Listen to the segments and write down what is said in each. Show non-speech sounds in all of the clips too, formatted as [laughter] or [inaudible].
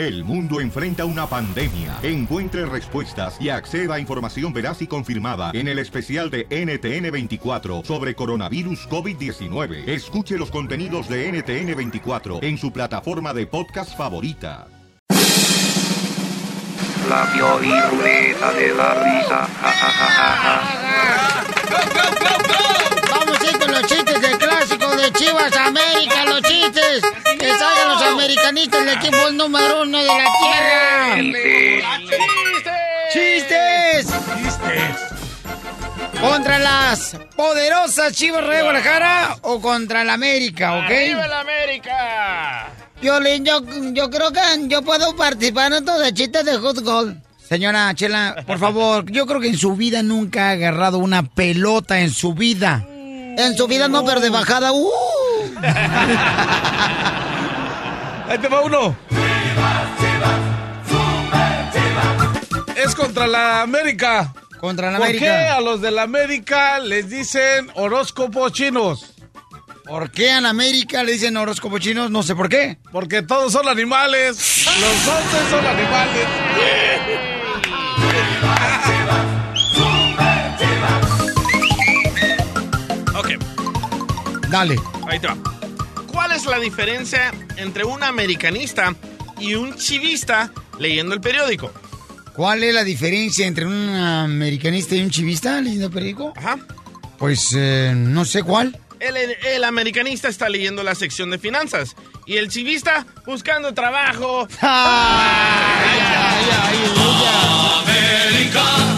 El mundo enfrenta una pandemia. Encuentre respuestas y acceda a información veraz y confirmada en el especial de NTN24 sobre coronavirus COVID-19. Escuche los contenidos de NTN24 en su plataforma de podcast favorita. La violeta de la risa. Ja, ja, ja, ja, ja. Vamos a ir con los chistes del clásico de Chivas América, los chistes. Americanistas del equipo número uno de la tierra. ¡Chistes! ¿Contra las poderosas Chivas de Guadalajara o contra la América, ok? ¡Arriba la América! Violín, yo, yo creo que yo puedo participar en estos de chistes de fútbol. Señora Chela, por favor, yo creo que en su vida nunca ha agarrado una pelota en su vida. En su vida no, pero de bajada, ¡uh! [laughs] Ahí te va uno. Es contra la América. Contra la ¿Por América. qué a los de la América les dicen horóscopos chinos? ¿Por qué a la América le dicen horóscopos chinos? No sé por qué. Porque todos son animales. Los once son animales. Ok, Dale. ahí te va. ¿Cuál es la diferencia entre un americanista y un chivista leyendo el periódico? ¿Cuál es la diferencia entre un americanista y un chivista leyendo el periódico? Ajá. Pues eh, no sé cuál. El, el americanista está leyendo la sección de finanzas y el chivista buscando trabajo. [laughs] ¡Gol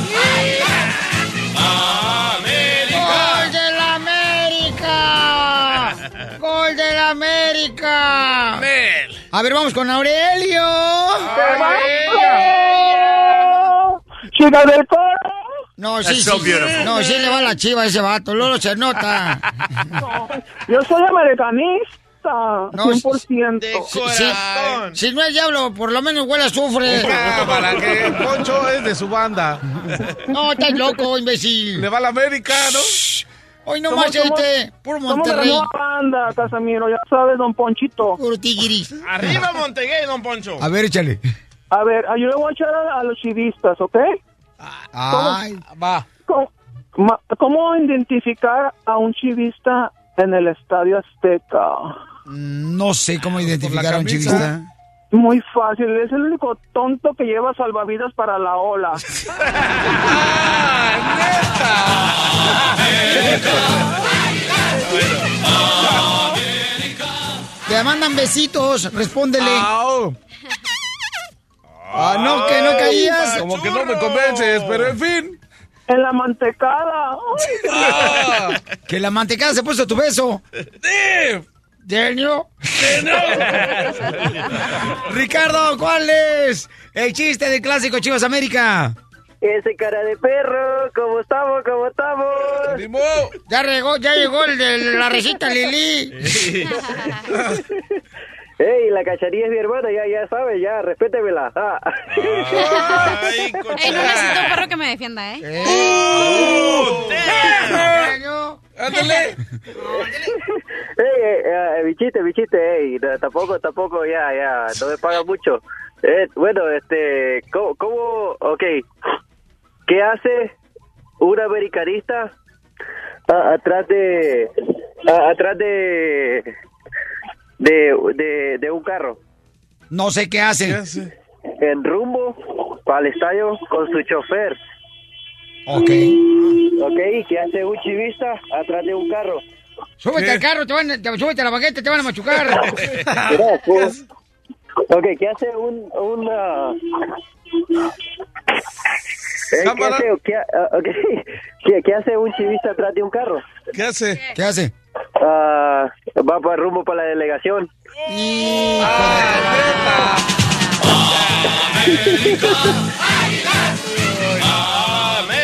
¡Gol de América! A ver, vamos con Aurelio. ¡Chica del coro! No, sí, That's so sí. No, sí le va la chiva a ese vato. Luego se nota. Yo soy americanista. No, 100%. Si, si- si no es diablo, por lo menos huele a azufre. Ah, para que Poncho es de su banda. No, estás loco, imbécil. Le va a la América, ¿no? Hoy no Somos- más este, puro Somos de la Monterrey. banda, Casamiro, ya sabes, don Ponchito. Puro tiguiris. Arriba Monteguay, don Poncho. A ver, échale. A ver, yo le voy a echar a, a los chivistas, ¿ok? Ay. Va. ¿Cómo, cómo identificar a un chivista en el Estadio Azteca? No sé cómo identificar a un chivista. Muy fácil, es el único tonto que lleva salvavidas para la ola. [laughs] Te mandan besitos, respóndele. Ah, no, que no Ay, caías. Como que no me convences, pero en fin. En la mantecada. Ah. Que la mantecada se puso tu beso. Genio. [laughs] Ricardo, ¿cuál es el chiste del clásico Chivas América? Ese cara de perro, ¿cómo estamos? ¿Cómo estamos? Ya llegó, ya llegó el de la recita Lili. [laughs] Ey, la cacharilla es mi hermana, ya, ya sabes, ya, respétemela. Ah. Ey, no necesito un perro que me defienda, ¿eh? ¡Ándale! [laughs] Ey, bichite, bichite, ey, tampoco, tampoco, ya, ya, no me pagan mucho. Eh, bueno, este, ¿cómo, cómo, ok, qué hace un americanista a- atrás de, a- atrás de, de, de, de un carro? No sé qué hace. En rumbo para el estadio con su chofer. Ok. Ok, ¿qué hace un chivista atrás de un carro? Súbete al carro, te van, te- súbete a la baguette, te van a machucar. Mira, pues, [laughs] ok, ¿qué hace un... un ah, eh, ¿qué, hace, qué, ah, ok, [laughs] ¿qué- qué hace un chivista atrás de un carro? ¿Qué hace? ¿Qué hace? Ah, va para rumbo para la delegación. [laughs]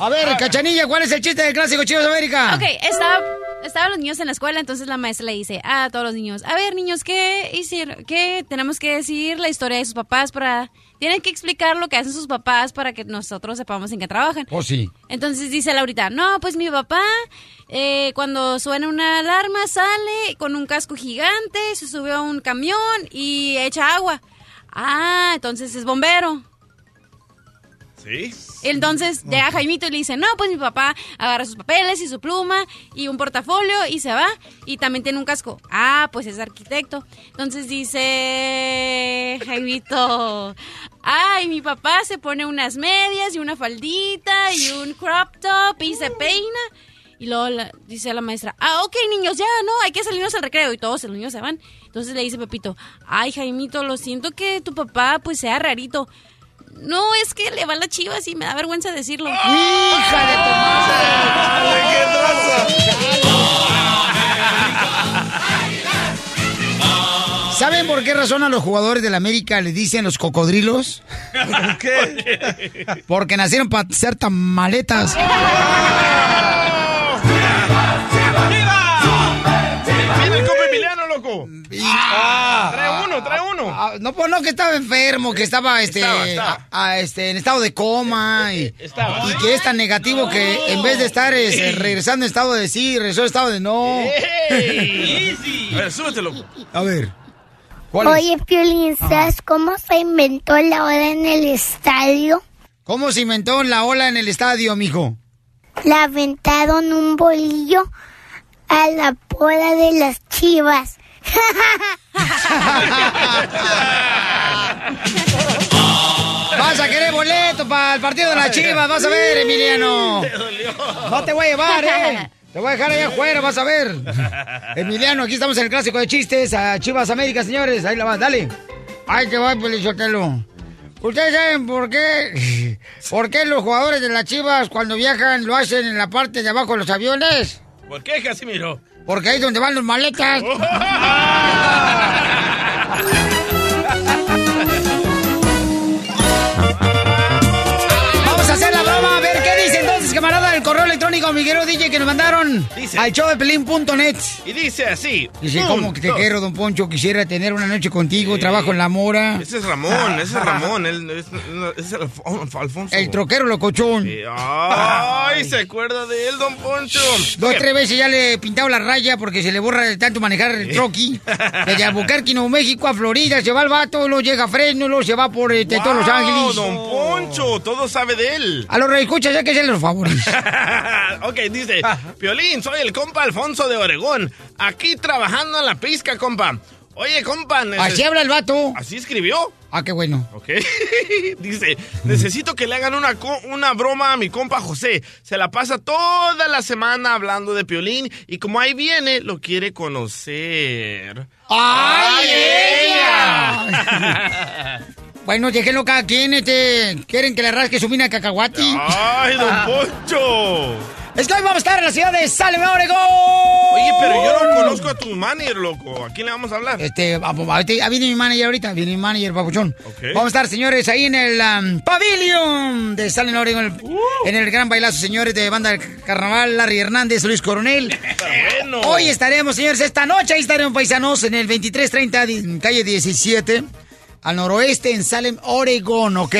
A ver, Cachanilla, ¿cuál es el chiste del clásico Chivas América? Ok, estaba, estaban los niños en la escuela, entonces la maestra le dice a todos los niños, a ver niños, ¿qué hicieron? ¿Qué tenemos que decir la historia de sus papás para... Tienen que explicar lo que hacen sus papás para que nosotros sepamos en qué trabajan. Oh, sí. Entonces dice Laurita, no, pues mi papá, eh, cuando suena una alarma, sale con un casco gigante, se sube a un camión y echa agua. Ah, entonces es bombero. ¿Sí? Entonces llega Jaimito y le dice, no, pues mi papá agarra sus papeles y su pluma y un portafolio y se va y también tiene un casco. Ah, pues es arquitecto. Entonces dice Jaimito, ay, mi papá se pone unas medias y una faldita y un crop top y se peina. Y luego la- dice la maestra, ah, ok, niños, ya, no, hay que salirnos al recreo. Y todos los niños se van. Entonces le dice Pepito, ay, Jaimito, lo siento que tu papá pues sea rarito. No, es que le va la chivas y me da vergüenza decirlo. ¡Hija de tu ¿Saben por qué razón a los jugadores de la América le dicen los cocodrilos? ¿Por qué? Porque nacieron para ser tan maletas. Loco! ¡Trae uno, trae uno! Ah, No, pues no, que estaba enfermo, que estaba, este, Estaba, estaba. a- a, este, en estado de coma y, Estaba. y que es tan negativo que en vez de estar este, regresando en estado de sí, regresó en estado de no. ¡Ey! [laughs] A ver, súbete, loco. A ver. ¿Cuál es? Oye, Piolín, ¿sabes cómo se inventó la hora en el estadio? ¿Cómo se inventó la ola en el estadio, mijo? Le aventaron un bolillo a la bola de las chivas. Vas a querer boleto para el partido de las chivas, vas a ver, Emiliano. No te voy a llevar, eh. Te voy a dejar allá afuera, vas a ver. Emiliano, aquí estamos en el clásico de chistes a Chivas América, señores. Ahí la vas, dale. Ahí te va, Pelizotelo. ¿Ustedes saben por qué? [laughs] ¿Por qué los jugadores de las Chivas cuando viajan lo hacen en la parte de abajo de los aviones? ¿Por qué, Casimiro? Porque ahí es donde van los maletas. [laughs] Vamos a hacer la broma, a ver qué dice entonces, camarada, el correo electrónico Miguel DJ que nos mandaron Dice. al showdepelín.net. Y dice así. Dice, ¿cómo que te quiero, don Poncho? Quisiera tener una noche contigo, trabajo en la mora. Ese es Ramón, ese es Ramón. Él, es, es el Alf- Alfonso. El troquero locochón. Eh, Ay, [laughs] se acuerda de él, don Poncho. Dos, tres veces ya le he pintado la raya porque se le borra de tanto manejar el troqui. [laughs] Desde Albuquerque, Nuevo México a Florida, se va al vato, luego llega a Fresno, luego se va por este, todos Los Ángeles. don Poncho, todo sabe de él. A los escucha ya que es los favores. [laughs] [laughs] ok, dice, Piolín, soy el compa Alfonso de Oregón, aquí trabajando en la pizca, compa. Oye, compa, Así habla el vato. ¿Así escribió? Ah, qué bueno. Ok. [laughs] Dice, necesito que le hagan una, una broma a mi compa José. Se la pasa toda la semana hablando de Piolín y como ahí viene, lo quiere conocer. ¡Ay, ella! [laughs] Bueno, déjenlo cada quien, este. ¿Quieren que le rasque su mina de cacahuati? ¡Ay, don Poncho! Es que hoy vamos a estar en la ciudad de Salem, Oregón. Oye, pero yo no conozco a tu manager, loco. ¿A quién le vamos a hablar? Este, ah, pues, ahorita- ah, viene mi manager ahorita, viene mi manager, papuchón. Vamos a estar, señores, ahí en el um, pavilion de Salem, Oregón, Uh. en el gran bailazo, señores, de banda del carnaval, Larry Hernández, Luis Coronel. [laughs] Bueno. Hoy estaremos, señores, esta noche ahí estaremos paisanos en el 2330, di- calle 17, al noroeste en Salem, Oregón, ¿ok?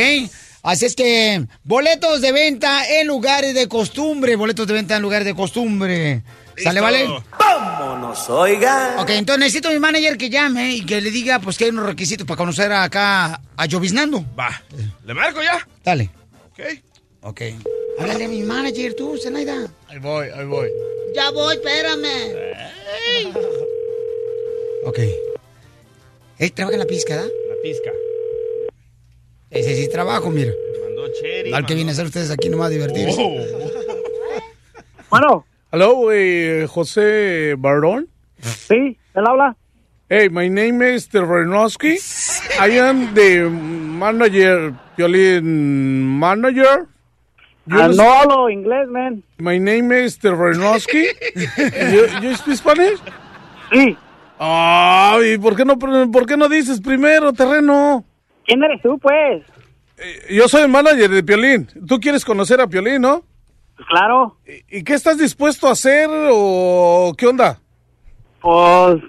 Así es que boletos de venta en lugares de costumbre, boletos de venta en lugares de costumbre. ¿Sale, Listo. vale? Vámonos, oiga. Ok, entonces necesito a mi manager que llame y que le diga pues que hay unos requisitos para conocer acá a Lloviznando. Va. ¿Le marco ya? Dale. Ok. Ok. Háblale a mi manager, tú, Zenaida. Ahí voy, ahí voy. Ya voy, espérame. Ok. Él trabaja en la pizca, ¿verdad? Pizca. Ese sí es trabajo, mira. Mandó Cherry. Al que viene a hacer ustedes aquí nomás a divertirse. Oh. Bueno, Hello, eh, José Barón. sí, él habla. Hey, my name is Terrenovsky. I am the manager, Violin manager. You Ah, understand? no hablo inglés, man. My name is Terrenovsky. [laughs] you, you speak Spanish? Sí. Ay, ¿por qué no, por qué no dices primero, terreno? ¿Quién eres tú, pues? Eh, Yo soy el manager de Piolín. Tú quieres conocer a Piolín, ¿no? Pues claro, ¿Y y qué estás dispuesto a hacer o qué onda? pues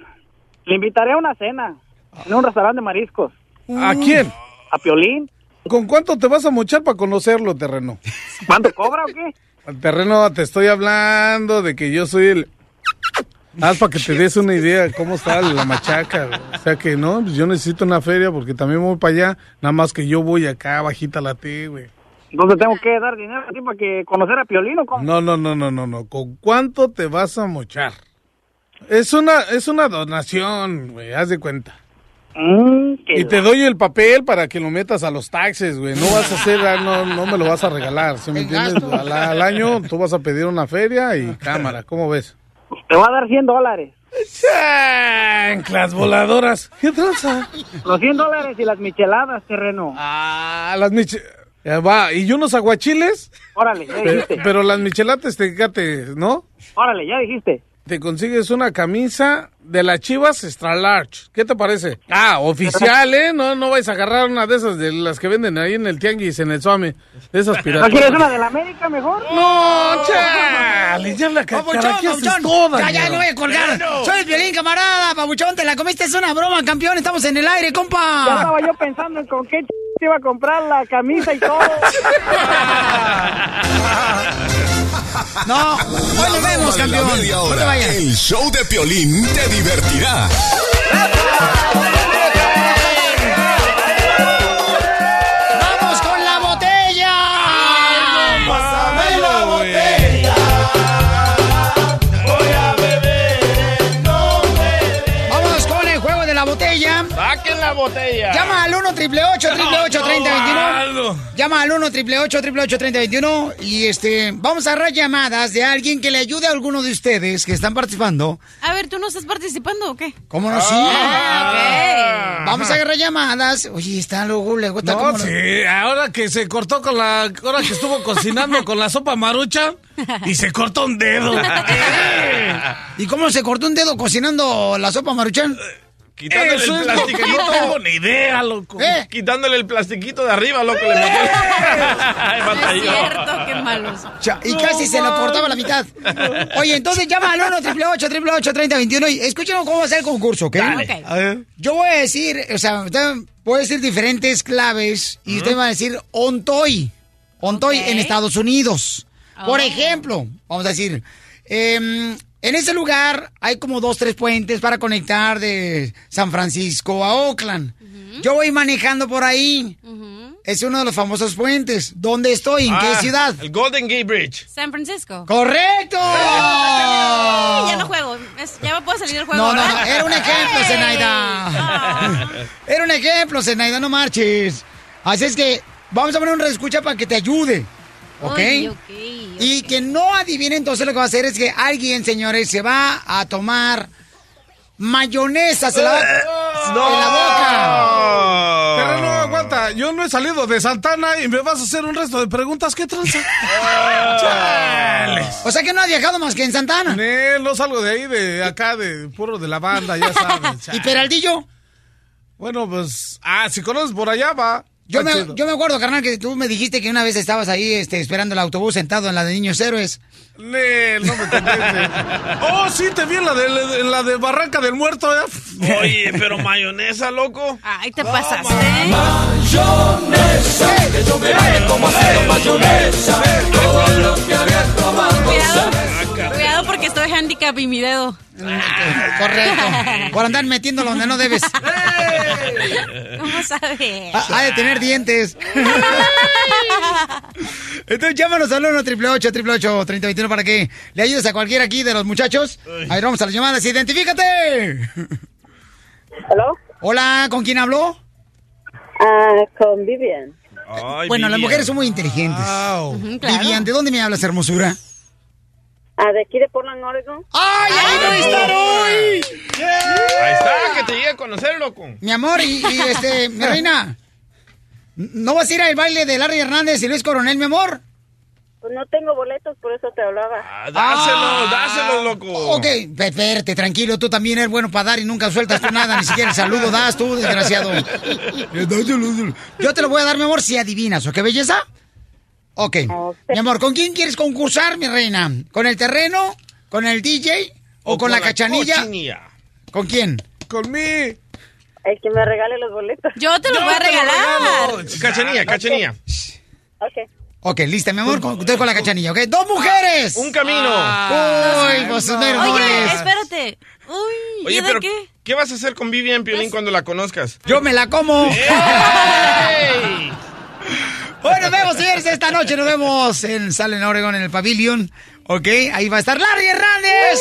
le invitaré a una cena en un restaurante de mariscos. ¿A quién? ¿A Piolín? ¿Con cuánto te vas a mochar para conocerlo, terreno? ¿Cuánto cobra o qué? Terreno, te estoy hablando de que yo soy el Haz para que te des una idea de cómo está la machaca. güey. O sea que no, pues yo necesito una feria porque también voy para allá. Nada más que yo voy acá, bajita la T, güey. Entonces tengo que dar dinero a ti para que conocer a Piolín o cómo? No, no, no, no, no, no. ¿Con cuánto te vas a mochar? Es una, es una donación, güey, haz de cuenta. Mm, Y te doy el papel para que lo metas a los taxes, güey. No vas a hacer, ah, no, no me lo vas a regalar, ¿sí me entiendes? Al, al año tú vas a pedir una feria y [laughs] cámara, ¿cómo ves? Te va a dar 100 dólares. Chanclas voladoras. ¿Qué tranza? Los 100 dólares y las micheladas, terreno. Ah, las mich... Ya va, ¿y unos aguachiles? Órale, ya dijiste. Pero las michelates te cate, ¿no? Órale, ya dijiste. Te consigues una camisa de las Chivas Extra Large. ¿Qué te parece? Ah, oficial, ¿eh? No, no vais a agarrar una de esas de las que venden ahí en el Tianguis, en el Suame. De esas ¿No piratas. quieres una de la América mejor? No, chale, ya la Pabuchón, toda, Ya, ya, no voy a colgar. Soy el violín, camarada. Pabuchón, te la comiste. Es una broma, campeón. Estamos en el aire, Ya compa. estaba yo pensando en con qué ch... te iba a comprar la camisa y todo. No, hoy nos vemos, campeón. media No te hora, vayas. el show de Piolín te divertirá. Botella. Llama al 1 888 888 3021 Aldo. Llama al 1 888 888 3021 y este, vamos a agarrar llamadas de alguien que le ayude a alguno de ustedes que están participando. A ver, ¿tú no estás participando o qué? ¿Cómo no? Sí. Ah, Vamos a agarrar llamadas. Oye, está luego, luego está No, como... sí, ahora que se cortó con la. Ahora que estuvo cocinando con la sopa marucha y se cortó un dedo. [laughs] ¿Y cómo se cortó un dedo cocinando la sopa maruchan? Quitándole Eso el plastiquito. no tengo ni idea, loco. ¿Eh? Quitándole el plastiquito de arriba, loco, le. [laughs] Ay, No es cierto, qué malos. Cha- Y casi se lo cortaba la mitad. [laughs] Oye, entonces llama al 1 888 888 3021 y escúchenos cómo va a ser el concurso, ¿ok? Ok. A ver. Yo voy a decir, o sea, usted puede decir diferentes claves y usted va a decir ontoy. Ontoy en Estados Unidos. Por Oh. ejemplo, vamos a decir, em, en ese lugar hay como dos, tres puentes para conectar de San Francisco a Oakland. Yo voy manejando por ahí. Es uno de los famosos puentes. ¿Dónde estoy? ¿En qué Ah, ciudad? El Golden Gate Bridge. San Francisco. ¡Correcto! Ya no juego. Es- ya me puedo salir del juego. No, no, no, era un ejemplo. Zenaida. Ah. Era un ejemplo, Zenaida, no marches. Así es que vamos a poner un escucha para que te ayude. ¿Ok? Uy, ok, Y que no adivine entonces lo que va a hacer es que alguien, señores, se va a tomar mayonesa, se la va en la boca. Pero no, aguanta. Yo no he salido de Santana y me vas a hacer un resto de preguntas. ¿Qué tranza? [laughs] Chales. O sea que no has viajado más que en Santana. No salgo de ahí, de acá, de puro de la banda, ya sabes. [laughs] ¿Y Peraldillo? Bueno, pues, ah, si conoces por allá, va. Yo me, yo me acuerdo, carnal, que tú me dijiste que una vez estabas ahí este, esperando el autobús sentado en la de Niños Héroes. Nel, no me convence. oh, sí, te vi en la de, en la de Barranca del Muerto, ¿eh? Oye, pero mayonesa, loco. Ay, te pasaste. Cuidado, cuidado porque estoy handicap y mi dedo. Correcto. [laughs] Por andar metiéndolo donde no debes. [laughs] ¿Cómo sabes? Ha, ha de tener dientes. [laughs] Entonces llámanos al 1 888 3021 para que le ayudes a cualquiera aquí de los muchachos. A ver, vamos a las llamadas. ¡Identifícate! ¿Aló? Hola, ¿con quién habló? Ah, con Vivian. Ay, bueno, las mujeres son muy inteligentes. Claro. Vivian, ¿de dónde me hablas, hermosura? Ah, de aquí de Portland, Oregon. ¡Ay, ahí no estar hoy! Ahí está, que te llegue a conocer, loco. Mi amor, y, y, este, mi reina, ¿no vas a ir al baile de Larry Hernández y Luis Coronel, mi amor? Pues no tengo boletos, por eso te hablaba. Ah, dáselo, dáselo, loco. Ok, espérate, tranquilo, tú también eres bueno para dar y nunca sueltas tú nada, ni siquiera el saludo das tú, desgraciado. [laughs] Yo te lo voy a dar, mi amor, si adivinas, ¿ok, belleza? Ok. Mi amor, ¿con quién quieres concursar, mi reina? ¿Con el terreno? ¿Con el DJ? ¿O, con, la cachanilla? cochinilla. ¿Con quién? Con mí. El que me regale los boletos. Yo te los voy a regalar. Cachanilla, cachanilla. Ok. Ok, lista, mi amor. con- Estoy con la cachanilla, ¿ok? ¡Dos mujeres! Un camino. ¡Uy, pues sus meros Oye, espérate. Uy, Oye, ¿y de pero qué? ¿qué vas a hacer con Vivian Piolín cuando la conozcas? Yo me la como. ¡Ey! Bueno, nos vemos, señores, esta noche. Nos vemos en Salen Oregon, en el Pavilion. Ok, ahí va a estar Larry Hernández.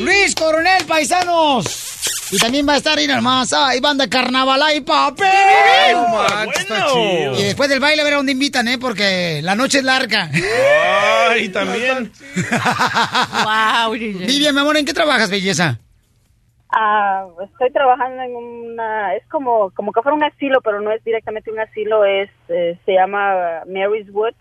Luis Coronel, paisanos. Y también va a estar, ir más, ahí banda Carnaval y papel. Y después del baile a ver a dónde invitan, ¿eh? Porque la noche es larga. Ay, también. [laughs] wow, Vivian, mi amor, ¿en qué trabajas, belleza? Ah, estoy trabajando en una, es como, como que fuera un asilo, pero no es directamente un asilo, es, eh, se llama Mary's Wood.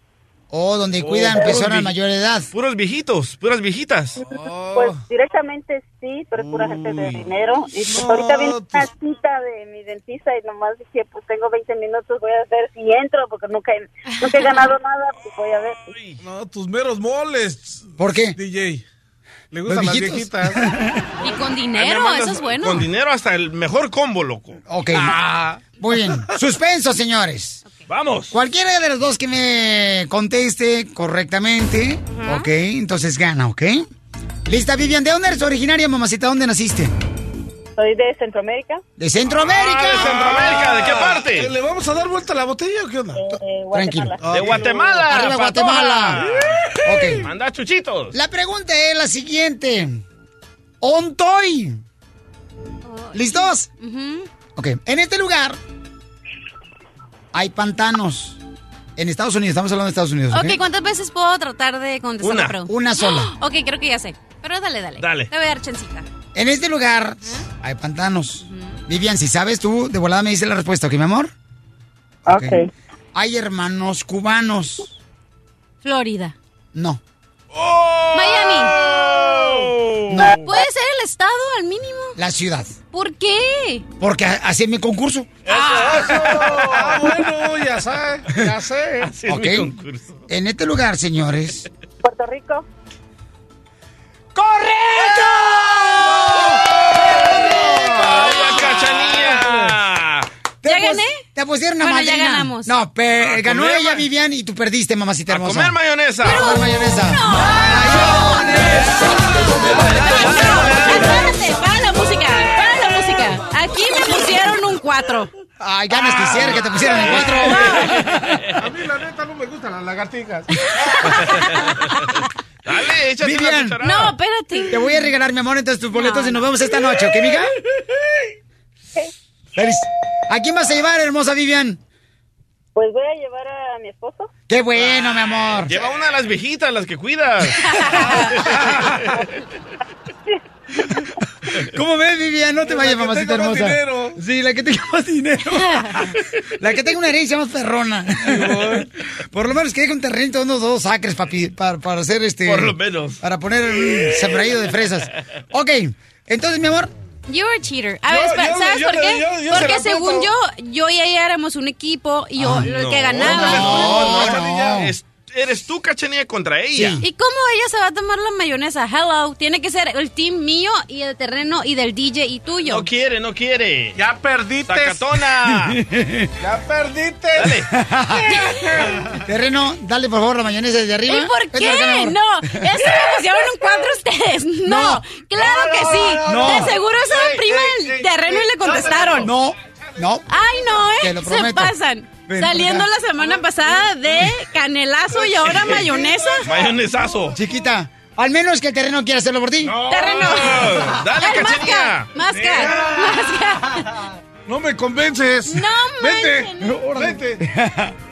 Oh, donde cuidan Oh, personas vi- mayor de edad. Puros viejitos, puras viejitas. [laughs] Pues directamente sí, pero es pura gente de dinero. Y pues ahorita viene una cita de mi dentista y nomás dije, pues tengo 20 minutos, voy a ver si entro, porque nunca he, nunca he ganado [laughs] nada, pues voy a ver. No, tus meros moles. ¿Por qué? DJ. Le gustan las viejitas. [laughs] Y con dinero, mandas eso es bueno. Con dinero hasta el mejor combo, loco. Ok. Muy bien. Suspenso, señores. Vamos. Cualquiera de los dos que me conteste correctamente, ok, entonces gana, ¿ok? Lista, Vivian, ¿de dónde eres originaria, mamacita? ¿Dónde naciste? Soy de Centroamérica. De Centroamérica. Ah, de Centroamérica, ¿de qué parte? Eh, ¿Le vamos a dar vuelta a la botella o qué onda? Eh, Tranquilo. Guatemala. De Guatemala. Arriba, patoja. Guatemala. Ok. Manda chuchitos. La pregunta es la siguiente. Ontoy. ¿Listos? Ok. En este lugar hay pantanos. En Estados Unidos, estamos hablando de Estados Unidos. ¿ok? ok, ¿cuántas veces puedo tratar de contestar Una. la pregunta? Una sola. [gasps] Ok, creo que ya sé. Pero dale, dale. Dale. Te voy a dar chancita. En este lugar hay pantanos. Vivian, si sabes tú, de volada me dice la respuesta, ¿ok, mi amor? Ok. Hay hermanos cubanos. Florida. No. Miami. No. ¿Puede ser el estado al mínimo? La ciudad. ¿Por qué? Porque así es mi concurso. Ah, bueno, ya sé, ya sé. Así es Ok. mi concurso. En este lugar, señores. Puerto Rico. ¡Ay, ¿Ya gané? Te pusieron una Bueno, ya madrina. ganamos. No, pe- A ganó comer ella, Vivian, y tú perdiste, mamacita A hermosa. comer mayonesa. A comer mayonesa. Espérate, para la música, para la música. Aquí me pusieron un 4. Ay, ganas quisiera que te pusieran en cuatro. A mí la neta no me gustan las lagartijas. [laughs] Dale, échate Vivian. cucharada. No, espérate. Te voy a regalar, mi amor, entonces tus boletos No, y nos vemos esta noche, ¿ok, mija? [laughs] Feliz. ¿A quién vas a llevar, hermosa Vivian? Pues voy a llevar a mi esposo. Qué bueno, mi amor. Lleva una de las viejitas, las que cuidas. [laughs] ¿Cómo ves, Vivian? No te La vayas, que mamacita tenga más hermosa. dinero. Sí, la que tenga más dinero. [laughs] la que tenga una herencia más perrona. Por lo menos que deje un terrenito, unos dos acres, papi, para, para hacer este... Por lo menos. Para poner un sembradío de fresas. Ok, entonces, mi amor, You're a cheater. A ver, ¿sabes yo por qué? yo- yo se Porque según yo, yo y ella éramos un equipo y yo, el no, que ganaba. No, no, no. Es- eres tú, cachanilla, contra ella. Sí. ¿Y cómo ella se va a tomar la mayonesa? Hello, tiene que ser el team mío y el terreno y del DJ y tuyo. No quiere, no quiere. Ya perdiste. ¡Sacatona! [laughs] Ya perdiste. Dale. [laughs] terreno, dale por favor la mayonesa desde arriba. ¿Y por acá, qué? No, eso me pusieron un cuatro ustedes. [laughs] No, No. claro No, que sí. no, no. De seguro Ey, prima del terreno y le contestaron. No, no. Ay, no, Te ¿eh? lo Se pasan. Saliendo la semana pasada de canelazo y ahora [laughs] mayonesa. Mayonesazo. Chiquita, al menos que el terreno quiera hacerlo por ti. Terreno. Dale, Ay, cachanilla. Masca, masca. No me convences. No Vete. manchen. Vete.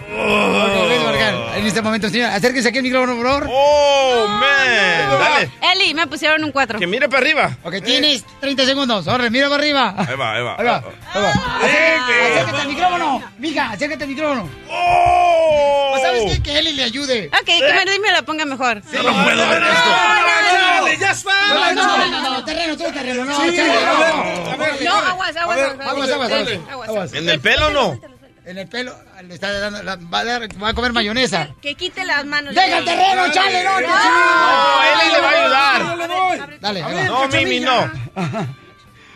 Ven, Morgan. En este momento, señor, acérquese aquí el micrófono, por favor. Oh, man. Dale. Eli, me pusieron un 4. Que mire para arriba. Ok, tienes 30 segundos. Ahora, mira para arriba. Ahí va, ahí va. Ahí va, ahí va. Acércate, acércate al micrófono. Mija, acércate al micrófono. ¡Oh! ¿O ¿Sabes qué? Que Eli le ayude. Ok, que me, me la ponga mejor. Yo no puedo ver esto. Ya está. No, no, no, no, no, terreno, todo terreno, no, Sí, a no. ver. No, aguas, aguas, aguas. Aguas, aguas, aguas, aguas. ¿En el pelo no? En el pelo, le está dando, la- va, a dar- va a comer mayonesa. Que quite las manos. ¡Deja el terreno, chale, no! No, Eli le va a ayudar. Dale. No, Mimi, no.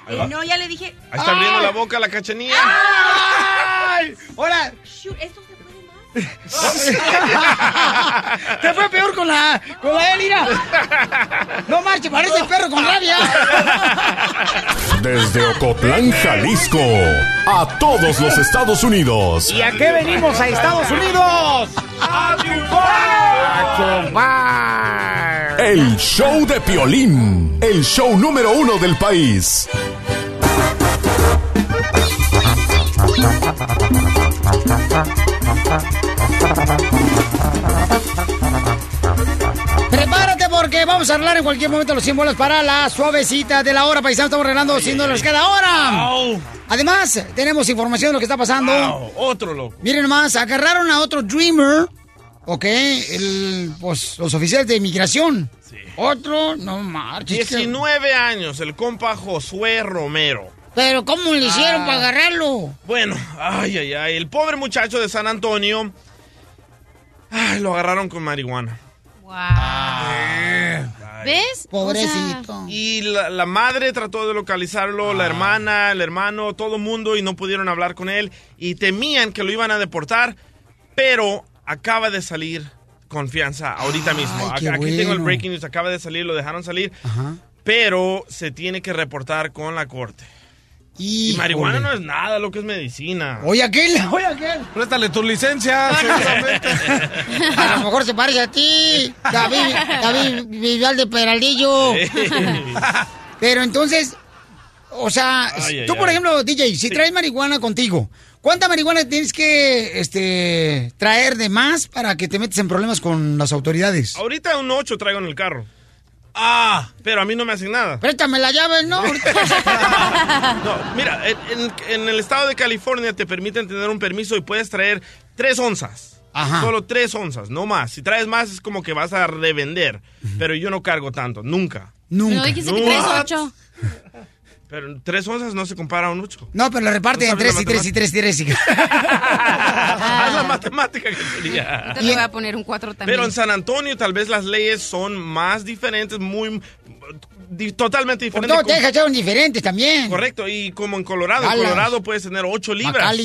Eh, no, ya le dije. Ahí está abriendo la boca la cachanilla. ¡Ay! ¡Hola! Shoot, ¿esto? [laughs] Te fue peor con la, con la Elira. No marche, parece perro con rabia. [laughs] Desde Ocotlán, Jalisco, a todos los Estados Unidos. ¿Y a qué venimos a Estados Unidos? ¡A triunfar! El show de Piolín, el show número uno del país. Prepárate porque vamos a arreglar en cualquier momento los 100 bolas para la suavecita de la hora, paisano. Estamos arreglando 100 dólares cada hora. Además, tenemos información de lo que está pasando. Wow, otro loco. Miren nomás, agarraron a otro Dreamer, ¿ok? El, pues, los oficiales de inmigración. Otro, no marches. 19 años, el compa Josué Romero. Pero ¿cómo le hicieron Ah. para agarrarlo? Bueno, ay, ay, ay. El pobre muchacho de San Antonio. Ay, lo agarraron con marihuana. ¿Ves? Pobrecito. Y la, la madre trató de localizarlo, la hermana, el hermano, todo el mundo, y no pudieron hablar con él. Y temían que lo iban a deportar, pero acaba de salir confianza ahorita mismo. qué Aquí tengo el breaking news, acaba de salir, lo dejaron salir, pero se tiene que reportar con la corte. Y marihuana no es nada, lo que es medicina. Oye, aquel, oye, aquel. Préstale tu licencia. [laughs] A lo mejor se parece a ti, David, David Vival de Peraldillo. [laughs] Pero entonces, o sea, Ay, ay, tú, por ay. ejemplo, DJ, si traes marihuana contigo, ¿cuánta marihuana tienes que este, traer de más para que te metes en problemas con las autoridades? Ahorita un 8 traigo en el carro. Ah, pero a mí no me hacen nada. Préstame la llave, ¿no? [laughs] No, mira, en, el estado de California te permiten tener un permiso y puedes traer tres onzas. Ajá. Solo tres onzas, no más. Si traes más es como que vas a revender. Pero yo no cargo tanto, nunca. Nunca. No dijiste que traes ocho. [laughs] Pero tres onzas no se compara a un ocho. No, pero lo reparten ¿No en tres y tres y tres y tres. y- [laughs] Haz la matemática que sería. Ahorita le voy a poner un cuatro también. Pero en San Antonio tal vez las leyes son más diferentes, muy... totalmente Por diferentes. todo Texas son diferentes también. Correcto, y como en Colorado, en. Colorado puedes tener 8 libras.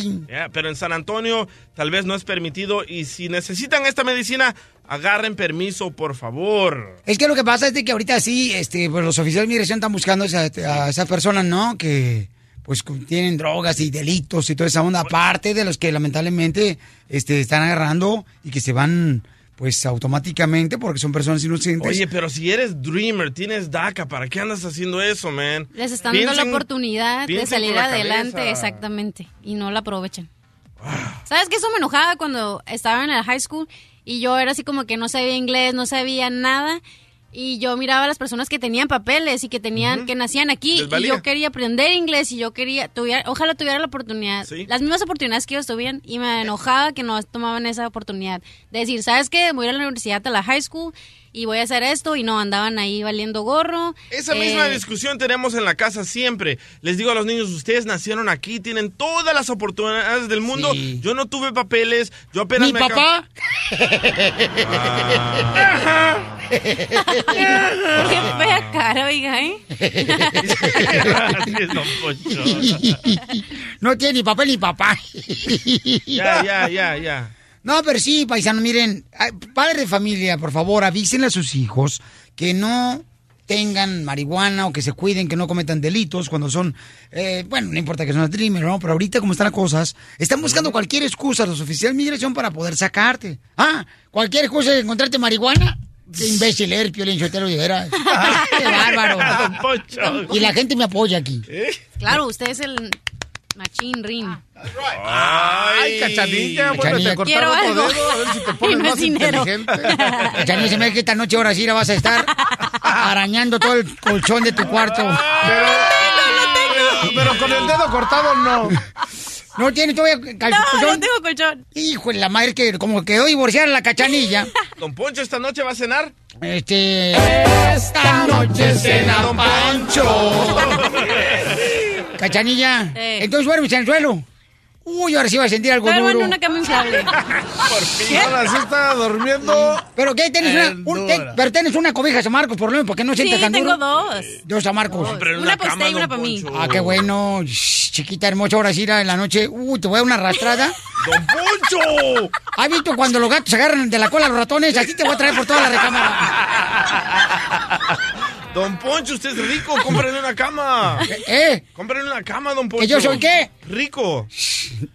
Pero en San Antonio tal vez no es permitido y si necesitan esta medicina, agarren permiso, por favor. Es que lo que pasa es de que ahorita sí, este, pues los oficiales de migración están buscando a, esa- a esas personas, ¿no? Que pues tienen drogas y delitos y toda esa onda, aparte de los que lamentablemente este, están agarrando y que se van pues automáticamente porque son personas inocentes. Oye, pero si eres dreamer, tienes DACA, ¿para qué andas haciendo eso, man? Les están dando la oportunidad de salir adelante, cabeza. exactamente, y no la aprovechan. ¿Sabes qué? Eso me enojaba cuando estaba en el high school y yo era así como que no sabía inglés, no sabía nada. Y yo miraba a las personas que tenían papeles y que tenían, que nacían aquí. Y yo quería aprender inglés y yo quería, tuviera, ojalá tuviera la oportunidad, Sí. las mismas oportunidades que ellos tuvieran. Y me enojaba que no tomaban esa oportunidad. De decir, ¿sabes qué? Voy a ir a la universidad, a la high school y voy a hacer esto. Y no, andaban ahí valiendo gorro. Esa misma Eh, discusión tenemos en la casa siempre. Les digo a los niños, ustedes nacieron aquí, tienen todas las oportunidades del mundo. Sí. Yo no tuve papeles, yo apenas Mi me papá. Qué fea cara, oiga, ¿eh? Gracias, don Poncho. [laughs] no tiene ni papel ni papá. Ya, ya, ya, ya. No, pero sí, paisano, miren, ay, padres de familia, por favor, avísenle a sus hijos que no tengan marihuana o que se cuiden, que no cometan delitos cuando son, eh, bueno, no importa que son dreamer, ¿no? Pero ahorita como están las cosas, están buscando cualquier excusa los oficiales de migración para poder sacarte. Ah, cualquier excusa de encontrarte marihuana. Qué imbécil eres, Piolín Sotelo, de veras. [laughs] Qué bárbaro. Y la gente me apoya aquí. Claro, usted es el machín ring. Vuélvete a cortar Quiero otro algo. dedo, a ver si te [laughs] pones no más dinero. inteligente. Cachanilla, se me que esta noche ahora sí la vas a estar arañando todo el colchón de tu cuarto. Pero, pero con el dedo cortado no. No tiene todavía No, colchón. no tengo colchón. Hijo de la madre que como quedó divorciada la cachanilla. [laughs] Don Poncho, ¿esta noche va a cenar? Este. Esta noche cena Don Pancho. [laughs] Cachanilla. Entonces duermes en el suelo. Uy, ahora sí va a sentir algo Duermo duro. en una cama inflable. [laughs] Por fin. Ahora sí está durmiendo. ¿Pero qué? ¿Tienes una, un- te- pero tienes una cobija San Marcos, por lo menos, porque no Sí, sientes tan tengo duro? dos. Dos San Marcos. Una para usted y una para mí. Ah, qué bueno. Shh, chiquita hermosa, ahora sí irá en la noche. Uy, te voy a dar una arrastrada. [laughs] ¡Don Poncho! ¿Has visto cuando los gatos se agarran de la cola a los ratones? Así te voy a traer por toda la recámara. [laughs] Don Poncho, usted es rico, cómprele una cama. ¿Eh? Cómprele una cama, don Poncho. ¿Que yo soy qué? Rico.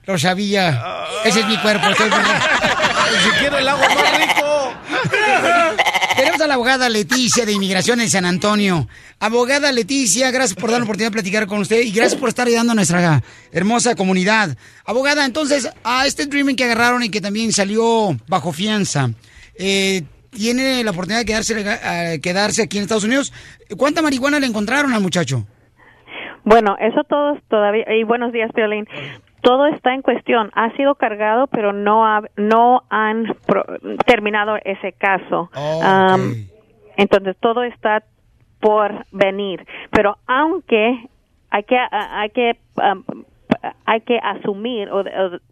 Lo sabía. Ese es mi cuerpo. estoy- [laughs] Si quiere el agua más rico. Tenemos a la abogada Leticia de Inmigración en San Antonio. Abogada Leticia, gracias por dar la oportunidad de platicar con usted y gracias por estar ayudando a nuestra hermosa comunidad. Abogada, entonces, a este Dreaming que agarraron y que también salió bajo fianza, eh, ¿tiene la oportunidad de quedarse, eh, quedarse aquí en Estados Unidos? ¿Cuánta marihuana le encontraron al muchacho? Bueno, eso todo es todavía y buenos días, Violín. Todo está en cuestión. Ha sido cargado, pero no ha- no han pro- terminado ese caso. Oh, Um, entonces todo está por venir. Pero aunque hay que hay que um, hay que asumir o,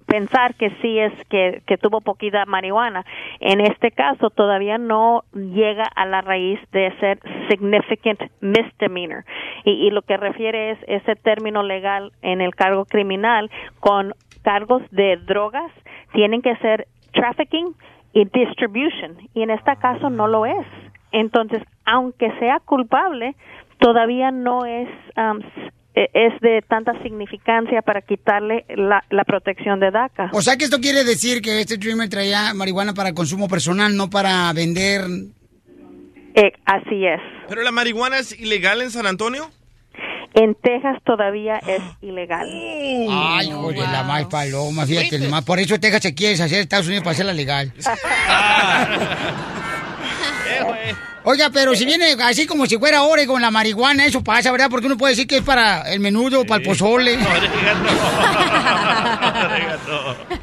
pensar que sí es que, que tuvo poquita marihuana. En este caso todavía no llega a la raíz de ser significant misdemeanor. Y, y lo que refiere es ese término legal en el cargo criminal con cargos de drogas tienen que ser trafficking y distribution. Y en este caso no lo es. Entonces, aunque sea culpable, todavía no es um, es de tanta significancia para quitarle la, la protección de DACA. O sea que esto quiere decir que este Dreamer traía marihuana para consumo personal, no para vender. Eh, así es. ¿Pero la marihuana es ilegal en San Antonio? En Texas todavía [gasps] es ilegal. Ay, hijo de la más paloma, fíjate nomás. Por eso Texas se quiere hacer Estados Unidos para hacerla legal. [laughs] [laughs] Oiga, pero si viene así como si fuera Oregon la marihuana, eso pasa, ¿verdad? Porque uno puede decir que es para el menudo, para el pozole. [laughs]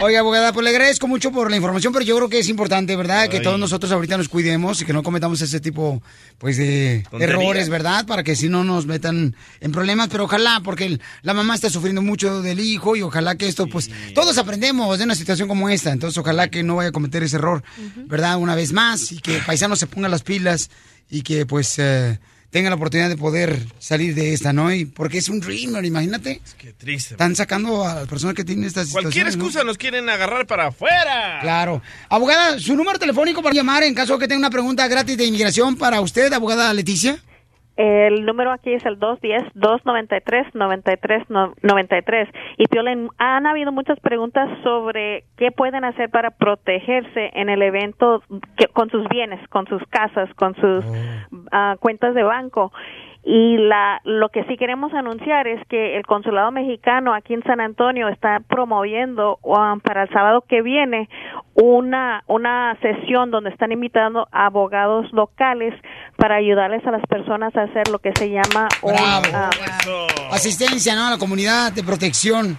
Oiga, abogada, pues le agradezco mucho por la información, pero yo creo que es importante, ¿verdad? Que Ay. todos nosotros ahorita nos cuidemos y que no cometamos ese tipo, pues, de errores, ¿verdad? Para que si no nos metan en problemas, pero ojalá, porque el- la mamá está sufriendo mucho del hijo y ojalá que esto, pues, todos aprendemos de una situación como esta, entonces ojalá que no vaya a cometer ese error, ¿verdad? Una vez más y que [laughs] el paisano se ponga las pilas y que, pues, eh, tenga la oportunidad de poder salir de esta, ¿no? Y porque es un dreamer, imagínate. Qué triste. Están sacando a las personas que tienen estas Cualquier excusa nos quieren agarrar para afuera. Claro. Abogada, su número telefónico para llamar en caso que tenga una pregunta gratis de inmigración para usted, abogada Leticia. El número aquí es el 210-293-9393. Y Piolen, han habido muchas preguntas sobre qué pueden hacer para protegerse en el evento que- con sus bienes, con sus casas, con sus ah, cuentas de banco. Y la, lo que sí queremos anunciar es que el consulado mexicano aquí en San Antonio está promoviendo um, para el sábado que viene una, una sesión donde están invitando a abogados locales para ayudarles a las personas a hacer lo que se llama un, Bravo. ah, Asistencia, ¿no? A la comunidad de protección.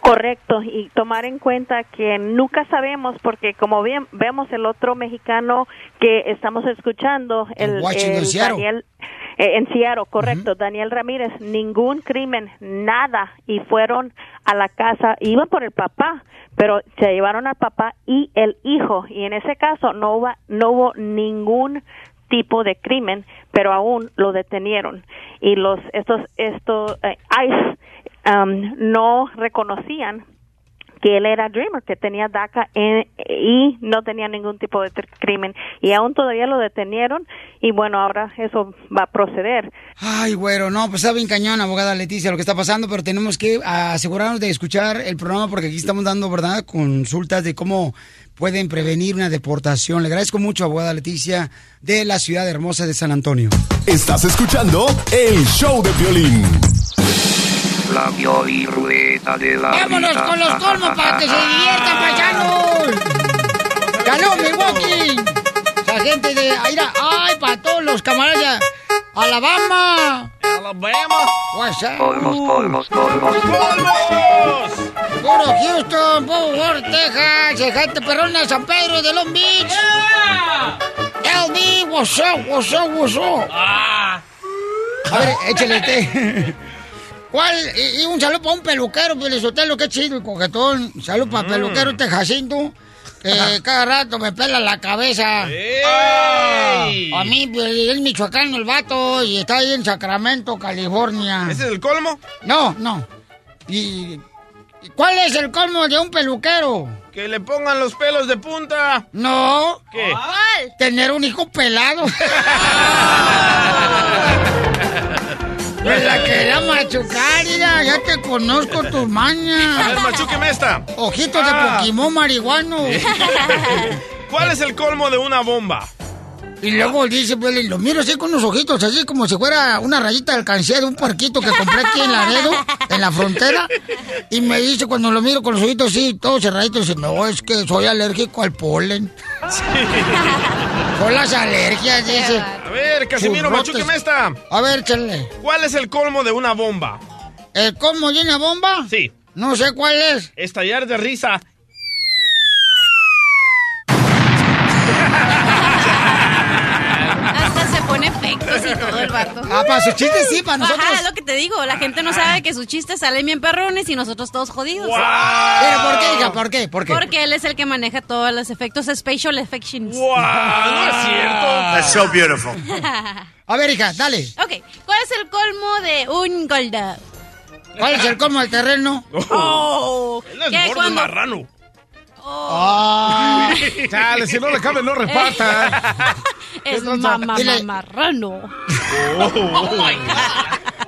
Correcto, y tomar en cuenta que nunca sabemos, porque como bien vemos el otro mexicano que estamos escuchando, el. Daniel, eh, en Seattle, correcto, Daniel Ramírez, ningún crimen, nada, y fueron a la casa, iban por el papá, pero se llevaron al papá y el hijo, y en ese caso no hubo, no hubo ningún tipo de crimen, pero aún lo detenieron. Y los estos estos eh, ICE um, no reconocían que él era Dreamer, que tenía DACA en- y no tenía ningún tipo de crimen y aún todavía lo detenieron y bueno, ahora eso va a proceder. Ay, güero, no, pues está bien cañón, abogada Leticia, lo que está pasando, pero tenemos que asegurarnos de escuchar el programa porque aquí estamos dando, ¿verdad?, consultas de cómo pueden prevenir una deportación. Le agradezco mucho, abogada Leticia, de la ciudad hermosa de San Antonio. Estás escuchando el show de violín. La violirrueda de la ¡Vámonos vida. con los colmos para que se diviertan, paisanos! ¡Ganó Milwaukee! La gente de... Aira, ¡Ay, para todos los camaradas! ¡Alabama! ¡Alabama! What's up? Colmos, colmos, colmos. ¡Colmos! Puro Houston, Fort Worth, Texas, el gente perrona San Pedro de Long Beach. LB, what's up, what's up, what's up? A ver, échale el té. ¿Cuál? Y, y un saludo para un peluquero, Pelizotelo, qué chido y coquetón. Salud para Mm. peluquero este Jacinto, que [laughs] cada rato me pela la cabeza. ¡Ey! A mí, pues, es michoacano el vato y está ahí en Sacramento, California. ¿Ese es el colmo? No, no. ¿Y y cuál es el colmo de un peluquero? Que le pongan los pelos de punta. No. ¿Qué? ¿Cuál? Tener un hijo pelado. [laughs] Me la quería machucar, mira, ya te conozco tus A ver, machúqueme esta. Ojitos de Ah. Pokémon marihuano. [laughs] ¿Cuál es el colmo de una bomba? Y luego dice, pues, lo miro así con unos ojitos, así como si fuera una rayita de alcancía de un puerquito que compré aquí en Laredo, en la frontera. Y me dice, cuando lo miro con los ojitos así, todos cerraditos, dice, no, es que soy alérgico al polen. Son las alergias, dice. A ver, Casimiro, machúqueme esta. A ver, chale. ¿Cuál es el colmo de una bomba? ¿El colmo de una bomba? Sí. No sé cuál es. Estallar de risa. El vato. Ah, para sus chistes sí, para nosotros. Ajá, es lo que te digo. La gente no sabe que sus chistes salen bien perrones y nosotros todos jodidos. ¿Pero por qué, hija? ¿Por qué? ¿Por qué? Porque él es el que maneja todos los efectos special effections. ¡Wow! No es cierto. That's so beautiful. [laughs] A ver, hija, dale. ok, ¿cuál es el colmo de un golda? ¿Cuál es el colmo del terreno? Oh, [laughs] Él no es ¿qué? gordo, es Cuando- marrano. Ah. Chale, si no le cabe, no reparta. Es mamá Dile. marrano.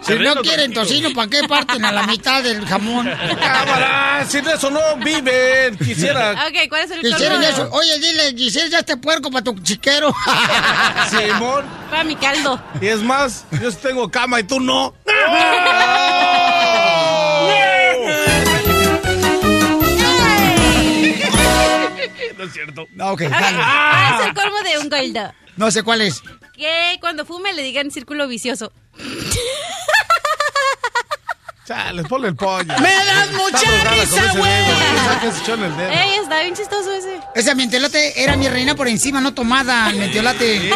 Si no quieren tocino, ¿para qué parten a la mitad del jamón? Cámara, sin eso no viven. Quisiera. Ok, ¿cuál es el colmo? Quisieran eso. Oye, dile, quisiera ya este puerco para tu chiquero. Simón. Para mi caldo. Y es más, yo tengo cama y tú no. No es cierto. No, ok, dale. ¿Cuál es el colmo de un golda? No sé cuál es. Que cuando fume le digan círculo vicioso. Chale, ponle el pollo. ¡Me das mucha risa, ese güey! ese. Ey, está bien chistoso ese. Esa mientolate era mi reina por encima, no tomada, el mientiolate.